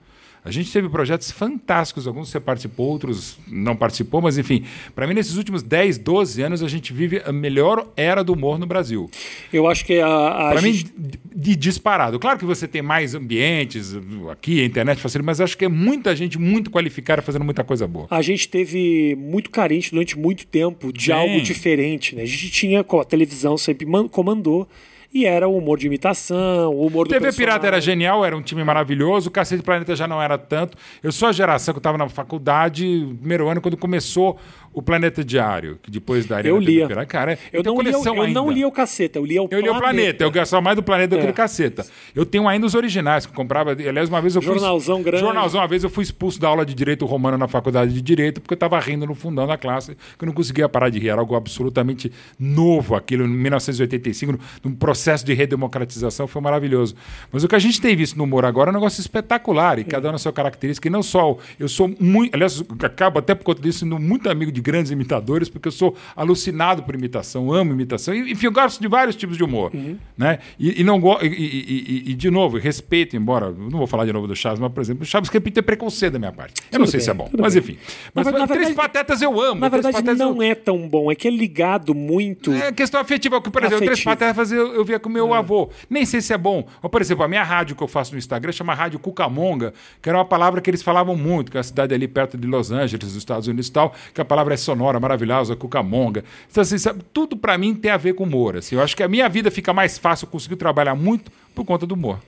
A gente teve projetos fantásticos, alguns você participou, outros não participou, mas enfim, para mim, nesses últimos 10, 12 anos, a gente vive a melhor era do humor no Brasil. Eu acho que a. a para gente... mim, de disparado. Claro que você tem mais ambientes, aqui a internet facilita, mas acho que é muita gente muito qualificada fazendo muita coisa boa. A gente teve muito carente durante muito tempo de Sim. algo diferente, né? A gente tinha, a televisão sempre comandou e era o humor de imitação, o humor do TV Pirata era genial, era um time maravilhoso, o Cacete Planeta já não era tanto. Eu sou a geração que estava na faculdade, primeiro ano, quando começou o Planeta Diário, que depois da Eu lia. Cara, eu, não lia, eu não lia o Caceta, eu lia o eu Planeta. Eu lia o Planeta, eu gostava mais do Planeta é. do que do Caceta. Eu tenho ainda os originais, que eu comprava. Aliás, uma vez eu fui. Jornalzão grande. Jornalzão, uma vez eu fui expulso da aula de Direito Romano na faculdade de Direito, porque eu estava rindo no fundão da classe, que eu não conseguia parar de rir. Era algo absolutamente novo aquilo, em 1985, num processo de redemocratização, foi maravilhoso. Mas o que a gente tem visto no humor agora é um negócio espetacular, e cada um na sua característica, e não só. Eu sou muito. Aliás, acabo até por conta disso, sendo muito amigo de grandes imitadores porque eu sou alucinado por imitação, amo imitação. E, enfim, eu gosto de vários tipos de humor. Uhum. Né? E, e não e, e, e, de novo, respeito, embora. Não vou falar de novo do Chaves, mas, por exemplo, o Chaves repite é preconceito da minha parte. Eu tudo não sei bem, se é bom, mas enfim. Mas, na, na Três verdade, Patetas eu amo. Na verdade, não eu... é tão bom, é que é ligado muito. É questão afetiva. Por exemplo, Três Patetas eu, eu via com meu é. avô. Nem sei se é bom. Por exemplo, a minha rádio que eu faço no Instagram chama Rádio Cucamonga, que era uma palavra que eles falavam muito, que é a cidade ali perto de Los Angeles, dos Estados Unidos e tal, que a palavra sonora, maravilhosa, Cucamonga. Então, assim, sabe, tudo para mim tem a ver com humor. Assim. Eu acho que a minha vida fica mais fácil, eu consigo trabalhar muito por conta do humor.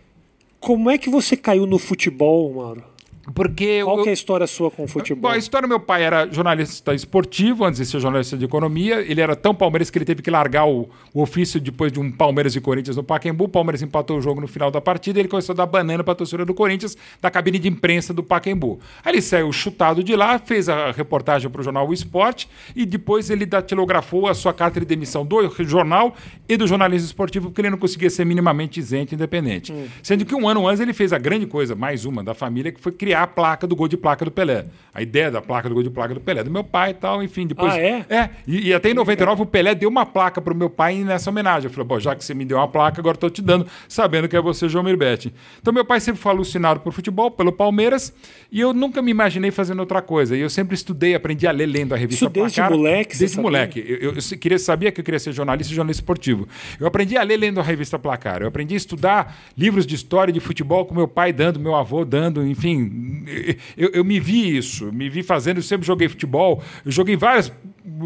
Como é que você caiu no futebol, Mauro? Porque Qual eu, que é a história sua com o futebol? Bom, a história do meu pai era jornalista esportivo, antes de ser jornalista de economia. Ele era tão palmeirense que ele teve que largar o, o ofício depois de um Palmeiras e Corinthians no Pacaembu. O Palmeiras empatou o jogo no final da partida. Ele começou a dar banana para a torcida do Corinthians da cabine de imprensa do Pacaembu. Aí ele saiu chutado de lá, fez a reportagem para o jornal O Esporte e depois ele datilografou a sua carta de demissão do jornal e do jornalismo esportivo porque ele não conseguia ser minimamente isento e independente. Hum. Sendo que um ano antes ele fez a grande coisa, mais uma, da família, que foi criar criar a placa do gol de placa do Pelé. A ideia da placa do gol de placa do Pelé, do meu pai e tal, enfim. Depois, ah, é? É. E, e até em 99 o Pelé deu uma placa pro meu pai nessa homenagem. Eu falei, bom, já que você me deu uma placa, agora estou te dando, sabendo que é você, João Mirbete. Então meu pai sempre foi alucinado por futebol, pelo Palmeiras, e eu nunca me imaginei fazendo outra coisa. E eu sempre estudei, aprendi a ler lendo a revista Isso desde Placar, moleque? Desde moleque. Eu, eu, eu, queria, sabia que eu queria ser jornalista e jornalista esportivo. Eu aprendi a ler lendo a revista Placar. Eu aprendi a estudar livros de história de futebol com meu pai dando, meu avô dando, enfim. Eu, eu me vi isso, me vi fazendo, eu sempre joguei futebol, eu joguei várias.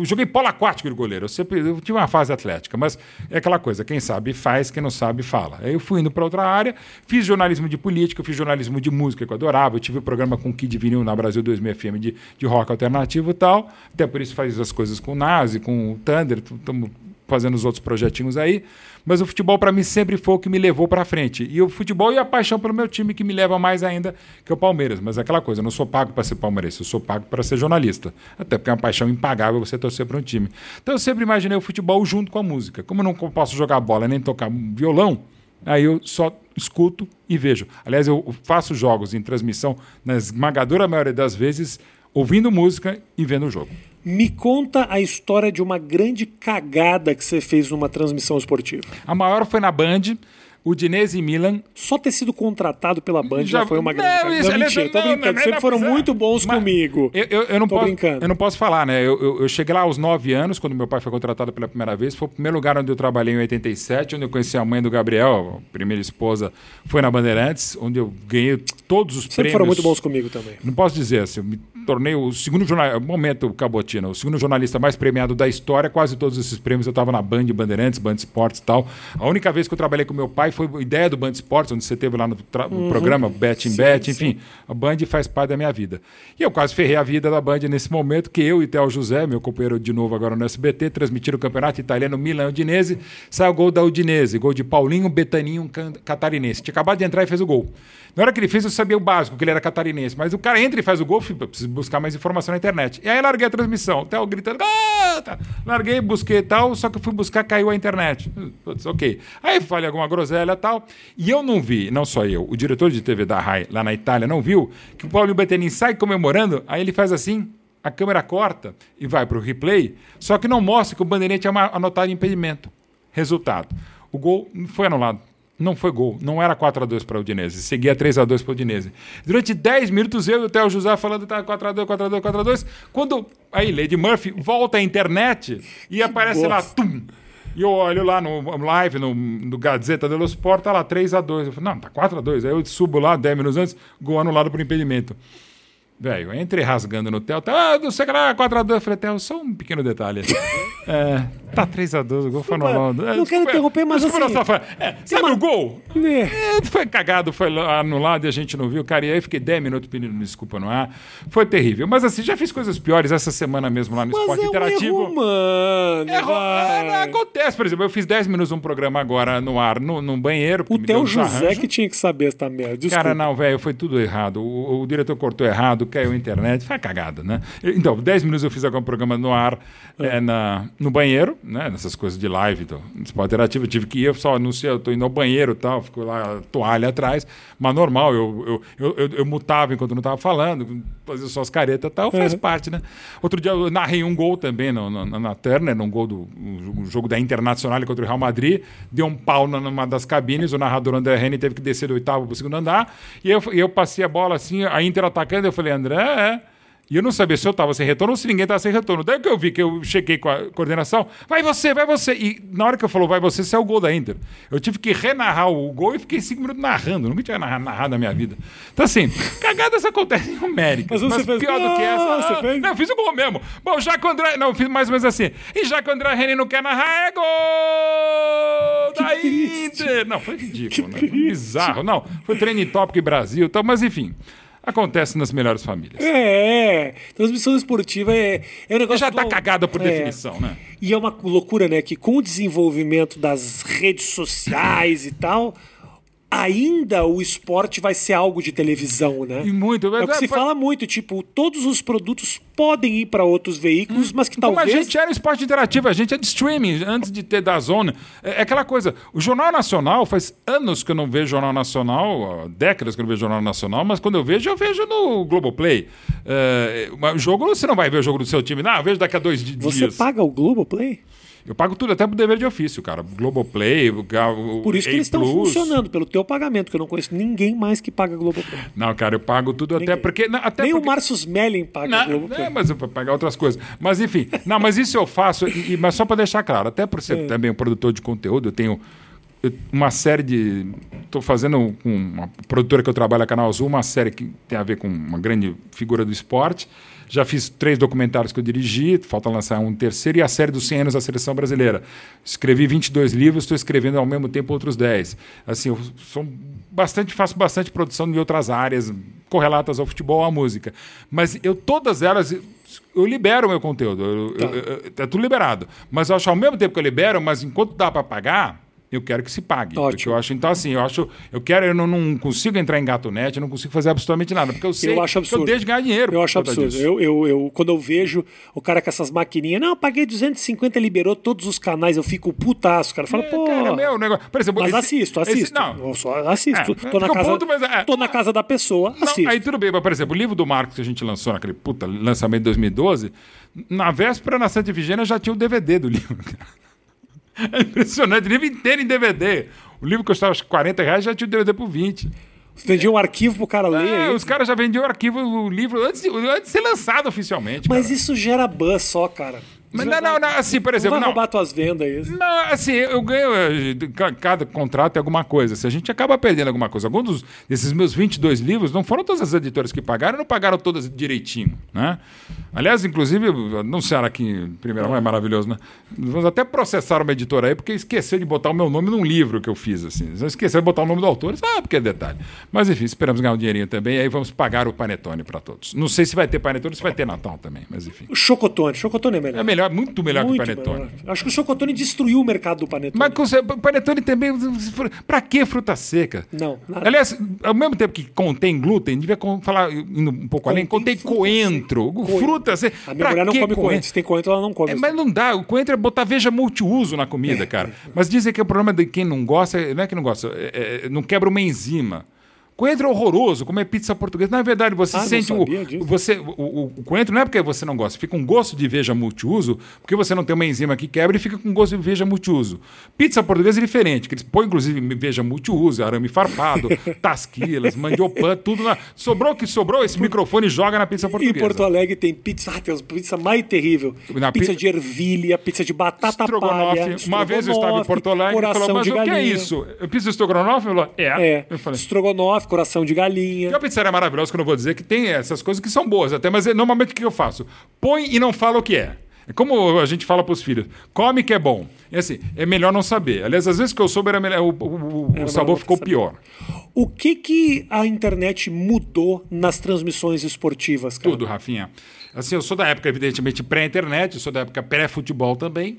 Joguei polo aquático de goleiro. Eu sempre eu tive uma fase atlética, mas é aquela coisa: quem sabe faz, quem não sabe fala. Aí eu fui indo para outra área, fiz jornalismo de política, fiz jornalismo de música que eu adorava. Eu tive o um programa com Kid Vinil na Brasil 2000 FM de, de rock alternativo e tal. Até por isso faz as coisas com o Nazi, com o Thunder, estamos fazendo os outros projetinhos aí. Mas o futebol para mim sempre foi o que me levou para frente. E o futebol e a paixão pelo meu time que me leva mais ainda que o Palmeiras. Mas é aquela coisa, eu não sou pago para ser palmeirense, eu sou pago para ser jornalista. Até porque é uma paixão impagável você torcer para um time. Então eu sempre imaginei o futebol junto com a música. Como eu não posso jogar bola nem tocar violão, aí eu só escuto e vejo. Aliás, eu faço jogos em transmissão, na esmagadora maioria das vezes, ouvindo música e vendo o jogo. Me conta a história de uma grande cagada que você fez numa transmissão esportiva. A maior foi na Band. Udinese e Milan. Só ter sido contratado pela Band já, já foi uma grande não, isso, não, mentira, não, tô brincando. Não, Sempre foram muito bons mas comigo. Eu, eu, eu não tô posso, brincando. Eu não posso falar, né? Eu, eu, eu, cheguei lá aos 9 anos, quando meu pai foi contratado pela primeira vez. Foi o primeiro lugar onde eu trabalhei em 87, onde eu conheci a mãe do Gabriel, a primeira esposa, foi na Bandeirantes, onde eu ganhei todos os Sempre prêmios. foram muito bons comigo também. Não posso dizer assim, tornei o segundo jornalista, momento Cabotina, o segundo jornalista mais premiado da história. Quase todos esses prêmios eu estava na Band, Bandeirantes, Band Esportes e tal. A única vez que eu trabalhei com meu pai foi ideia do Band Esportes, onde você teve lá no, uhum. programa Bet in Bet, enfim, sim. a Band faz parte da minha vida. E eu quase ferrei a vida da Band nesse momento que eu e Theo José, meu companheiro de novo agora no SBT, transmitiram o campeonato italiano Milan-Udinese, saiu o gol da Udinese, gol de Paulinho Betaninho catarinense. Tinha acabado de entrar e fez o gol. Na hora que ele fez, eu sabia o básico, que ele era catarinense. Mas o cara entra e faz o gol, buscar mais informação na internet. E aí larguei a transmissão. Theo gritando, ah! larguei, busquei tal, só que fui buscar, caiu a internet. Putz, ok. Aí falei alguma groselha tal. E eu não vi, não só eu, o diretor de TV da RAI, lá na Itália, não viu que o Paulinho Bettini sai comemorando, aí ele faz assim, a câmera corta e vai para o replay, só que não mostra que o bandeirinha tinha anotado impedimento. Resultado, o gol foi anulado. Não foi gol, não era 4 x 2 para o Udinese, seguia 3 x 2 para o Udinese. Durante 10 minutos eu e o Theo José falando tá 4 x 2, 4 x 2, 4 x 2. Quando aí Lady Murphy volta à internet e aparece lá tum. E eu olho lá no live, no, no Gazeta dello Sport, tá lá 3 x 2. Eu falo, não, tá 4 x 2. Aí eu subo lá 10 minutos antes, gol anulado por impedimento. Velho, entrei rasgando no Theo. Ah, não sei que lá, 4x2. Eu falei, Theo, só um pequeno detalhe. é, tá 3x2, o gol foi anulado. Não quero interromper, mas assim... É, sabe uma... o gol? É. É, foi cagado, foi anulado e a gente não viu. Cara, e aí fiquei 10 minutos pedindo desculpa no ar. Foi terrível. Mas assim, já fiz coisas piores essa semana mesmo lá no mas Esporte é Interativo. Um erro, mano. Erro, é, acontece, por exemplo, eu fiz 10 minutos um programa agora no ar, no, no banheiro. O Theo José que tinha que saber essa merda. Desculpa. Cara, não, velho, foi tudo errado. O, o diretor cortou errado, caiu a internet, foi cagada, né? Então, 10 minutos eu fiz algum programa no ar é. É, na, no banheiro, né? Nessas coisas de live, então, no esporte interativo, eu tive que ir, eu só anunciei, eu tô indo ao banheiro e tal, ficou lá toalha atrás, mas normal, eu, eu, eu, eu, mutava enquanto não estava falando, fazia só as caretas e tal, faz uhum. parte, né? Outro dia eu narrei um gol também no, no, na Turner, num gol do um jogo da Internacional contra o Real Madrid, deu um pau numa das cabines, o narrador André Reni teve que descer do oitavo para o segundo andar, e eu, eu passei a bola assim, a Inter atacando, eu falei, André, é e eu não sabia se eu estava sem retorno ou se ninguém estava sem retorno. Daí que eu vi que eu chequei com a coordenação, vai você, vai você. E na hora que eu falou, vai você, saiu o gol da Inter. Eu tive que renarrar o gol e fiquei cinco minutos narrando. Nunca tinha narrado, narrado na minha vida. Então, assim, cagadas acontecem em América. Mas, mas fez... pior do que essa. Você ah, fez? Não, eu fiz o gol mesmo. Bom, já que o André. Não, fiz mais ou menos assim. E já que o André Reni não quer narrar, é gol! Que da triste. Inter! Não, foi ridículo, né? Foi bizarro. Não, foi treino tópico Brasil e tal, mas enfim. Acontece nas melhores famílias. É, transmissão esportiva é, é um negócio. Já está cagada por é. definição, né? E é uma loucura, né? Que com o desenvolvimento das redes sociais e tal, ainda o esporte vai ser algo de televisão, né? E muito. É, é o que se fala muito, tipo, todos os produtos podem ir para outros veículos, hum. mas que talvez... Como a gente era esporte interativo, a gente é de streaming, antes de ter da zona. É, é, aquela coisa, o Jornal Nacional, faz anos que eu não vejo Jornal Nacional, décadas que eu não vejo Jornal Nacional, mas quando eu vejo, eu vejo no Globoplay. É, o jogo, você não vai ver o jogo do seu time, não, eu vejo daqui a dois dias. Você paga o Globoplay? Eu pago tudo, até pro dever de ofício, cara. Globoplay, o, Por isso que eles estão funcionando, pelo teu pagamento, que eu não conheço ninguém mais que paga Globoplay. Não, cara, eu pago tudo ninguém. até porque. Não, até Nem porque... o Márcio Smelling paga não, Globoplay. É, mas eu vou pagar outras coisas. Mas enfim, não, mas isso eu faço, e, mas só para deixar claro, até por ser é. também um produtor de conteúdo, eu tenho uma série de. Estou fazendo com uma produtora que eu trabalho, a Canal Azul, uma série que tem a ver com uma grande figura do esporte. Já fiz três documentários que eu dirigi, falta lançar um terceiro, e a série dos 100 anos da seleção brasileira. Escrevi 22 livros, estou escrevendo ao mesmo tempo outros 10. Assim, eu sou bastante, faço bastante produção de outras áreas correlatas ao futebol, à música. Mas eu, todas elas, eu libero o meu conteúdo. Tá. eu, é tudo liberado. Mas eu acho ao mesmo tempo que eu libero, mas enquanto dá para pagar eu quero que se pague. Ótimo. Porque eu acho, então, assim, eu acho, eu quero, eu não, não consigo entrar em gato net, eu não consigo fazer absolutamente nada, porque eu sei eu acho absurdo. que eu deixo de ganhar dinheiro. Eu acho absurdo. Eu, eu, eu, quando eu vejo o cara com essas maquininhas, não, eu paguei 250, liberou todos os canais, eu fico putaço. O cara fala, é, pô. Cara, meu negócio. Por exemplo, mas esse, assisto, assisto. Esse, não. Eu só assisto. É, tô, na casa, ponto, mas, é, tô na casa da pessoa, assisto. Não, aí tudo bem, mas, por exemplo, o livro do Marcos que a gente lançou naquele puta lançamento de 2012, na véspera na Santa Efigênia já tinha o DVD do livro. É impressionante, o livro inteiro em DVD. O livro custava 40 reais, já tinha o DVD por 20. Vendia um arquivo pro cara ler. É, é os caras já vendiam o arquivo, o livro, antes de, antes de ser lançado oficialmente. Mas cara. isso gera buzz só, cara. Mas não, não, não, assim, por exemplo. Não vai roubar tuas vendas isso. Não, assim, eu ganho. Eh, cada contrato é alguma coisa. Se a gente acaba perdendo alguma coisa. Alguns dos, desses meus 22 livros não foram todas as editoras que pagaram, não pagaram todas direitinho, né? Aliás, inclusive, anunciaram aqui em primeira mão, é maravilhoso, né? Vamos até processar uma editora aí, porque esqueceu de botar o meu nome num livro que eu fiz, assim. Esqueceu de botar o nome do autor, ah, porque é detalhe. Mas enfim, esperamos ganhar um dinheirinho também, e aí vamos pagar o panetone para todos. Não sei se vai ter panetone, se vai ter Natal também, mas enfim. O chocotone, chocotone é melhor. É melhor, muito melhor muito que o panetone. Melhor. Acho que o chocotone destruiu o mercado do panetone. Mas o panetone também, para que fruta seca? Não. Nada. Aliás, ao mesmo tempo que contém glúten, devia falar indo um pouco contém além, contém coentro, fruta fruta. Você, a minha mulher não come coentro? coentro. Se tem coentro, ela não come. É, mas não dá. O coentro é botar veja multiuso na comida, é. cara. Mas dizem que o problema de quem não gosta, não é que não gosta, é, é, não quebra uma enzima. Coentro é horroroso, comer pizza portuguesa. Na verdade, você ah, sente o, você, o, o, coentro não é porque você não gosta, fica um gosto de veja multiuso, porque você não tem uma enzima que quebra e fica com gosto de veja multiuso. Pizza portuguesa é diferente, que eles põem inclusive veja multiuso, arame farpado, tasquilas, mandiopan, tudo na... Sobrou o que sobrou, esse microfone joga na pizza portuguesa. Em Porto Alegre tem pizza, ah, tem pizza mais terrível. Na pizza pi... de ervilha, pizza de batata palha. Uma vez eu estava em Porto Alegre e falou, mas o que é isso? Eu fiz estrogonofe? Falou, é. é. Eu falei, estrogonofe coração de galinha. E a pizzaria maravilhosa, que eu não vou dizer que tem essas coisas que são boas até, mas é, normalmente o que eu faço? Põe e não fala o que é. É como a gente fala para os filhos: come que é bom. E assim, é melhor não saber. Aliás, às vezes que eu soube, era melhor, o, o, o sabor ficou saber. pior. O que, que a internet mudou nas transmissões esportivas, cara? Tudo, Rafinha. Assim, eu sou da época, evidentemente, pré-internet, sou da época pré-futebol também.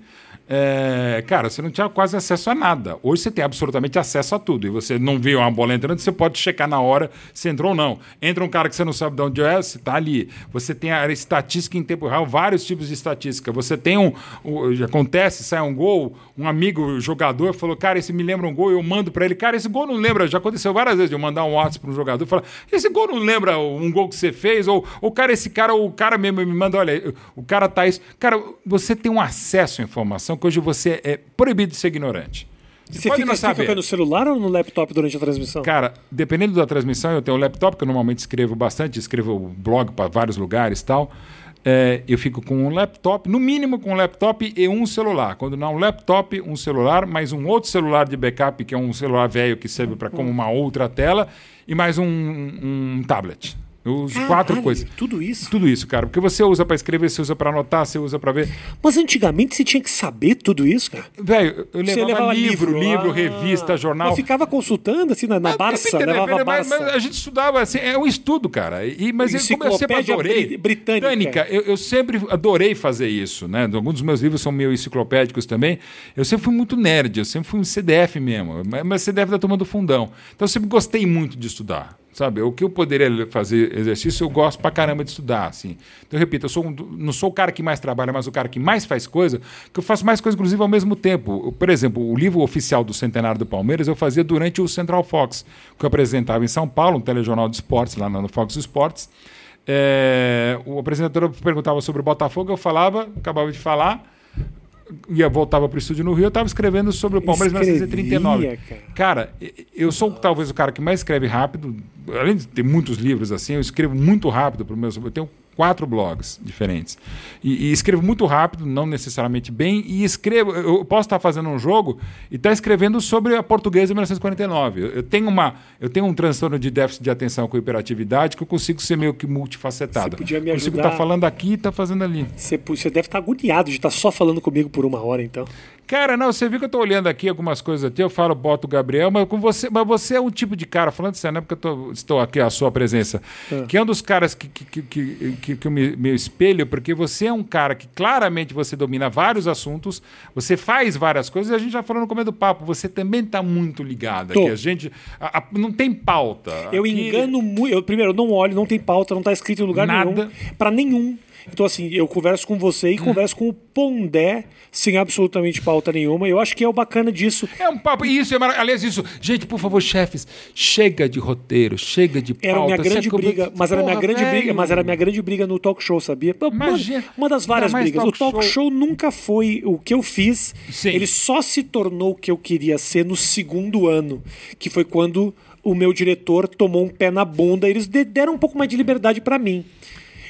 É, cara, você não tinha quase acesso a nada. Hoje você tem absolutamente acesso a tudo. E você não vê uma bola entrando, você pode checar na hora se entrou ou não. Entra um cara que você não sabe de onde é, se está ali. Você tem a estatística em tempo real, vários tipos de estatística. Você tem um. um acontece, sai um gol, um amigo jogador falou, cara, esse me lembra um gol, eu mando para ele, cara, esse gol não lembra. Já aconteceu várias vezes de eu mandar um WhatsApp para um jogador e falar, esse gol não lembra um gol que você fez, ou, ou cara, esse cara, o cara mesmo me manda, olha, o cara tá isso. Cara, você tem um acesso à informação que hoje você é proibido de ser ignorante. Você, você fica, fica no celular ou no laptop durante a transmissão? Cara, dependendo da transmissão, eu tenho um laptop que eu normalmente escrevo bastante, escrevo blog para vários lugares e tal. É, eu fico com um laptop, no mínimo com um laptop e um celular. Quando não, um laptop, um celular, mais um outro celular de backup, que é um celular velho que serve para como uma outra tela, e mais um, um tablet. Os Caralho, quatro coisas. Tudo isso? Tudo isso, cara. Porque você usa para escrever, você usa para anotar, você usa para ver. Mas antigamente você tinha que saber tudo isso, cara. Velho, eu levava, levava livro, livro, livro ah, revista, jornal. Eu ficava consultando assim na, na Barça, levava mas, Barça. Mas a gente estudava assim, é um estudo, cara. E, mas eu, como eu sempre adorei. Britânica. Britânica eu, eu, sempre adorei fazer isso, né? Alguns dos meus livros são meio enciclopédicos também. Eu sempre fui muito nerd, eu sempre fui um CDF mesmo, mas CDF da turma do fundão. Então eu sempre gostei muito de estudar sabe? O que eu poderia fazer exercício, eu gosto pra caramba de estudar, assim. Então, eu repito, eu sou um, não sou o cara que mais trabalha, mas o cara que mais faz coisa, que eu faço mais coisas, inclusive, ao mesmo tempo. Por exemplo, o livro oficial do Centenário do Palmeiras eu fazia durante o Central Fox, que eu apresentava em São Paulo, um telejornal de esportes, lá no Fox Sports. É, o apresentador perguntava sobre o Botafogo, eu falava, acabava de falar ia voltava para o estúdio no Rio, eu estava escrevendo sobre o Palmeiras em 1939. Cara. cara, eu sou talvez o cara que mais escreve rápido, além de ter muitos livros assim, eu escrevo muito rápido para o meu. Eu tenho quatro blogs diferentes. E, e, escrevo muito rápido, não necessariamente bem, e escrevo. Eu posso estar fazendo um jogo e estar escrevendo sobre a portuguesa de 1949. Eu, eu, tenho uma, eu tenho um transtorno de déficit de atenção com hiperatividade que eu consigo ser meio que multifacetado. Você podia me ajudar. Consigo estar falando aqui e estar fazendo ali. Você, você deve estar agoniado de estar só falando comigo por uma hora, então. Cara, não, você viu que eu tô olhando aqui algumas coisas aqui, eu falo, boto o Gabriel, mas com você, mas você é um tipo de cara, falando sério, não é porque eu tô, estou aqui à sua presença, é. que é um dos caras que, que, que, que, que eu me, me espelho, porque você é um cara que claramente você domina vários assuntos, você faz várias coisas, e a gente já falou no começo do papo, você também tá muito ligado aqui. A gente a, a, não tem pauta. Eu aqui... engano muito. Primeiro, eu não olho, não tem pauta, não tá escrito em lugar Nada. nenhum. Para nenhum. Então, assim, eu converso com você e hum. converso com o Pondé sem absolutamente pauta nenhuma. Eu acho que é o bacana disso. É um papo. Isso, é aliás, isso. Gente, por favor, chefes, chega de roteiro, chega de pauta. Era minha grande briga, mas era minha grande velho. briga, mas era minha grande briga no talk show, sabia? Imagina, uma, uma das várias brigas. Talk o talk show. show. nunca foi o que eu fiz. Sim. Ele só se tornou o que eu queria ser no segundo ano, que foi quando o meu diretor tomou um pé na bunda. Eles deram um pouco mais de liberdade para mim.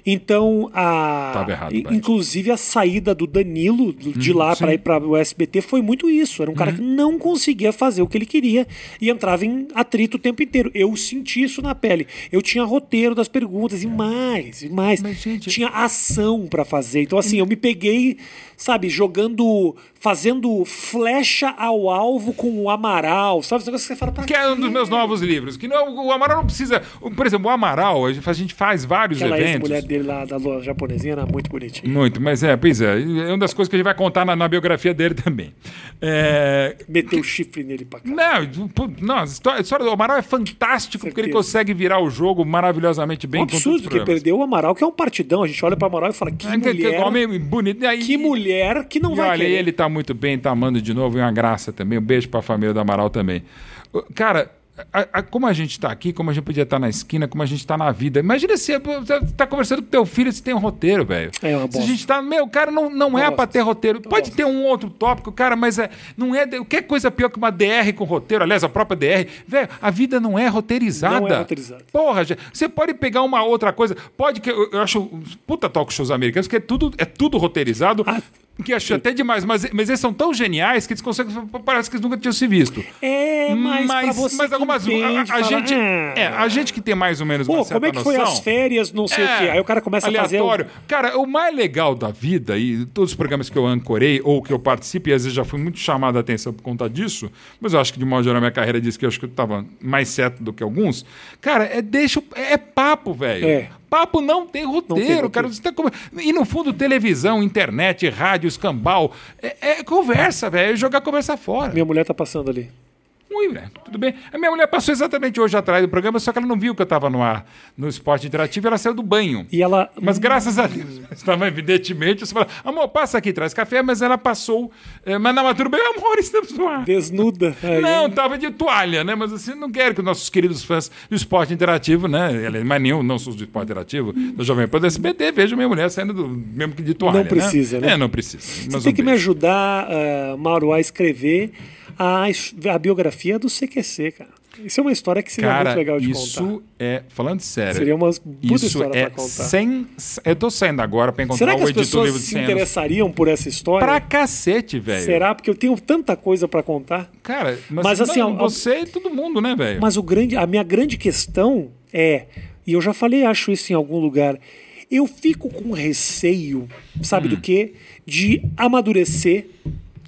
Então, a, errado, inclusive a saída do Danilo de hum, lá para ir para o SBT foi muito isso. Era um cara uhum. que não conseguia fazer o que ele queria e entrava em atrito o tempo inteiro. Eu senti isso na pele. Eu tinha roteiro das perguntas e mais, e mais. Mas, gente... Tinha ação para fazer. Então, assim, eu me peguei, sabe, jogando fazendo flecha ao alvo com o Amaral, sabe? Esse negócio que você fala pra Que quê? é um dos meus novos livros. Que não, o Amaral não precisa. Por exemplo, o Amaral, a gente faz vários Aquela eventos. mulher dele lá da lua japonesinha era muito bonitinha. Muito, mas é, pois é. É uma das coisas que a gente vai contar na, na biografia dele também. É... Meteu o chifre nele pra cá. Não, não a, história, a história do Amaral é fantástico porque ele consegue virar o jogo maravilhosamente bem. É um absurdo, porque perdeu o Amaral, que é um partidão. A gente olha pro Amaral e fala, que é, mulher... Que, que homem bonito. Aí, que mulher que não vai olha, querer. ele tá muito bem, tá amando de novo, e uma graça também. Um beijo para a família do Amaral também. Cara, a, a, como a gente está aqui, como a gente podia estar tá na esquina, como a gente está na vida. Imagina se você está conversando com teu filho se tem um roteiro, velho. É uma bosta. Se a gente está. Meu, cara, não, não é para ter roteiro. Pode ter um outro tópico, cara, mas é, não é. O que é coisa pior que uma DR com roteiro? Aliás, a própria DR. Velho, a vida não é roteirizada. Não é roteirizada. Porra, você pode pegar uma outra coisa. Pode que. Eu, eu acho. Puta talk shows americanos, que é tudo, é tudo roteirizado. Ah que acho até demais, mas, mas eles são tão geniais que eles conseguem. Parece que eles nunca tinham se visto. É, mas, mas, mas algumas. A, a gente, ah. é, a gente que tem mais ou menos Pô, como é que noção, foi as férias, não sei é, o quê. Aí o cara começa aleatório. a fazer. O... Cara, o mais legal da vida, e todos os programas que eu ancorei ou que eu participo, e às vezes já fui muito chamado a atenção por conta disso, mas eu acho que de modo geral a minha carreira diz que eu acho que eu estava mais certo do que alguns. Cara, é deixa. É papo, velho. É. Papo não tem roteiro, não tem cara. Você tá com... E no fundo, televisão, internet, rádio, escambau. É, é conversa, velho. É jogar conversa fora. Minha mulher tá passando ali. Ui, velho, tudo bem. A minha mulher passou exatamente hoje atrás do programa, só que ela não viu que eu estava no ar, no esporte interativo, ela saiu do banho. E ela. Mas graças a Deus, estava evidentemente, você fala, amor, passa aqui, traz café, mas ela passou. É, mas não, mas tudo bem, amor, estamos no ar. Desnuda. Aí. Não, estava de toalha, né? Mas assim, não quero que os nossos queridos fãs do esporte interativo, né? Mas nenhum, não sou do esporte interativo, do Jovem Pan do SBT, vejo minha mulher saindo do, mesmo que de toalha. Não precisa, né? né? É, não precisa. Você tem que me ajudar, uh, Mauro, a escrever a, a biografia do CQC, cara. Isso é uma história que seria cara, muito legal de isso contar. é, falando sério. Seria uma puta isso história é pra contar. Sem, eu tô saindo agora pra encontrar Será que o editor livro de se interessariam por essa história? Pra cacete, velho. Será? Porque eu tenho tanta coisa para contar. Cara, mas, mas assim, não, você e todo mundo, né, velho? Mas o grande, a minha grande questão é, e eu já falei, acho isso em algum lugar, eu fico com receio, sabe hum. do quê? De amadurecer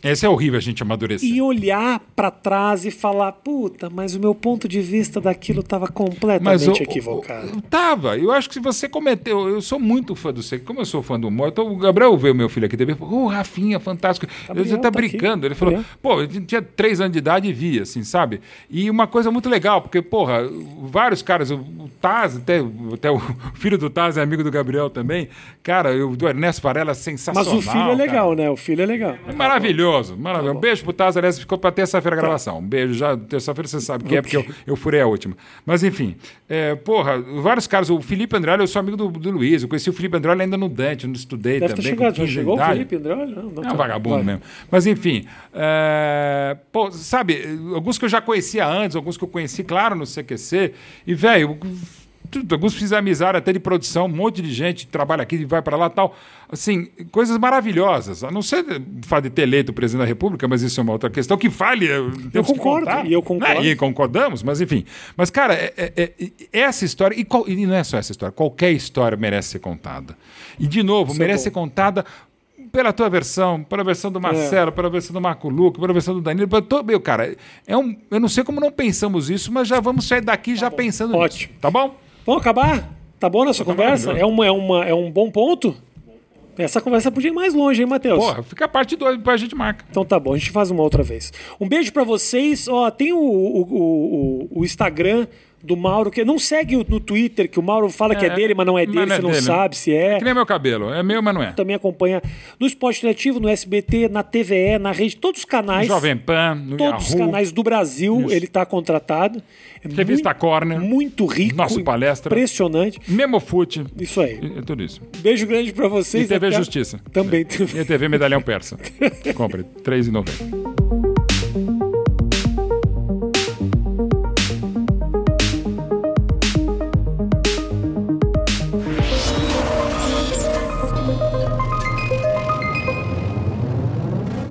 esse é horrível a gente amadurecer. E olhar para trás e falar, puta, mas o meu ponto de vista daquilo estava completamente equivocado. Eu, tava. Eu acho que se você cometeu. Eu sou muito fã do Seco. Como eu sou fã do humor, então o Gabriel veio meu filho aqui também. Ô, oh, Rafinha, fantástico. Gabriel, ele tá, tá brincando. Aqui. Ele falou, pô, ele tinha três anos de idade e via, assim, sabe? E uma coisa muito legal, porque, porra, vários caras, o Taz, até, até o filho do Taz é amigo do Gabriel também. Cara, o do Ernesto Varela, sensacional. Mas o filho é legal, cara. né? O filho é legal. É maravilhoso. Maravilhoso, maravilhoso. Tá um beijo pro Taz, aliás, ficou pra terça-feira a tá. gravação. Um beijo já, terça-feira você sabe que é, porque eu, eu furei a última. Mas enfim, é, porra, vários caras, o Felipe Andrade, eu sou amigo do, do Luiz, eu conheci o Felipe Andrade ainda no Dante, não estudei Deve também. Ter chegado, chegou o Felipe Andrade? Não, não é um tá. vagabundo vai. mesmo. Mas enfim, é, pô, sabe, alguns que eu já conhecia antes, alguns que eu conheci, claro, no CQC, e velho alguns fizeram amizade até de produção, um monte de gente trabalha aqui e vai para lá tal. Assim, coisas maravilhosas. A não ser o fato de ter eleito o presidente da República, mas isso é uma outra questão que fale. Eu concordo, e eu concordo. Né? E concordamos, mas enfim. Mas, cara, é, é, é, essa história, e, qual, e, não é só essa história, qualquer história merece ser contada. E, de novo, isso é merece ser contada pela tua versão, pela versão do Marcelo, é. pela versão do Marco Luque, pela versão do Danilo. Tô, meu, cara, é um, eu não sei como não pensamos isso, mas já vamos sair daqui tá já bom. pensando Ótimo. nisso. Tá bom? Vamos acabar? Tá bom nessa tá conversa? É, uma, é, uma, é um bom ponto? Essa conversa podia ir mais longe, hein, Matheus? Porra, fica a parte 2, depois a gente marca. Então tá bom, a gente faz uma outra vez. Um beijo para vocês. Ó, tem o, o, o, o Instagram do Mauro, que não segue no Twitter, que o Mauro fala é, que é dele, mas não é dele, não é você não dele. sabe se é. é. Que nem meu cabelo, é meu, mas não é. Também acompanha no Esporte Interativo, no SBT, na TVE, na rede, todos os canais. Jovem Pan, no Todos Yahoo. os canais do Brasil, Isso. ele está contratado. É Revista muito, Corner. Muito rico. Nosso palestra. Impressionante. Memofute. Isso aí. É tudo isso. Beijo grande para vocês. E TV até... Justiça. Também. E TV Medalhão Persa. Compre, R$3,90.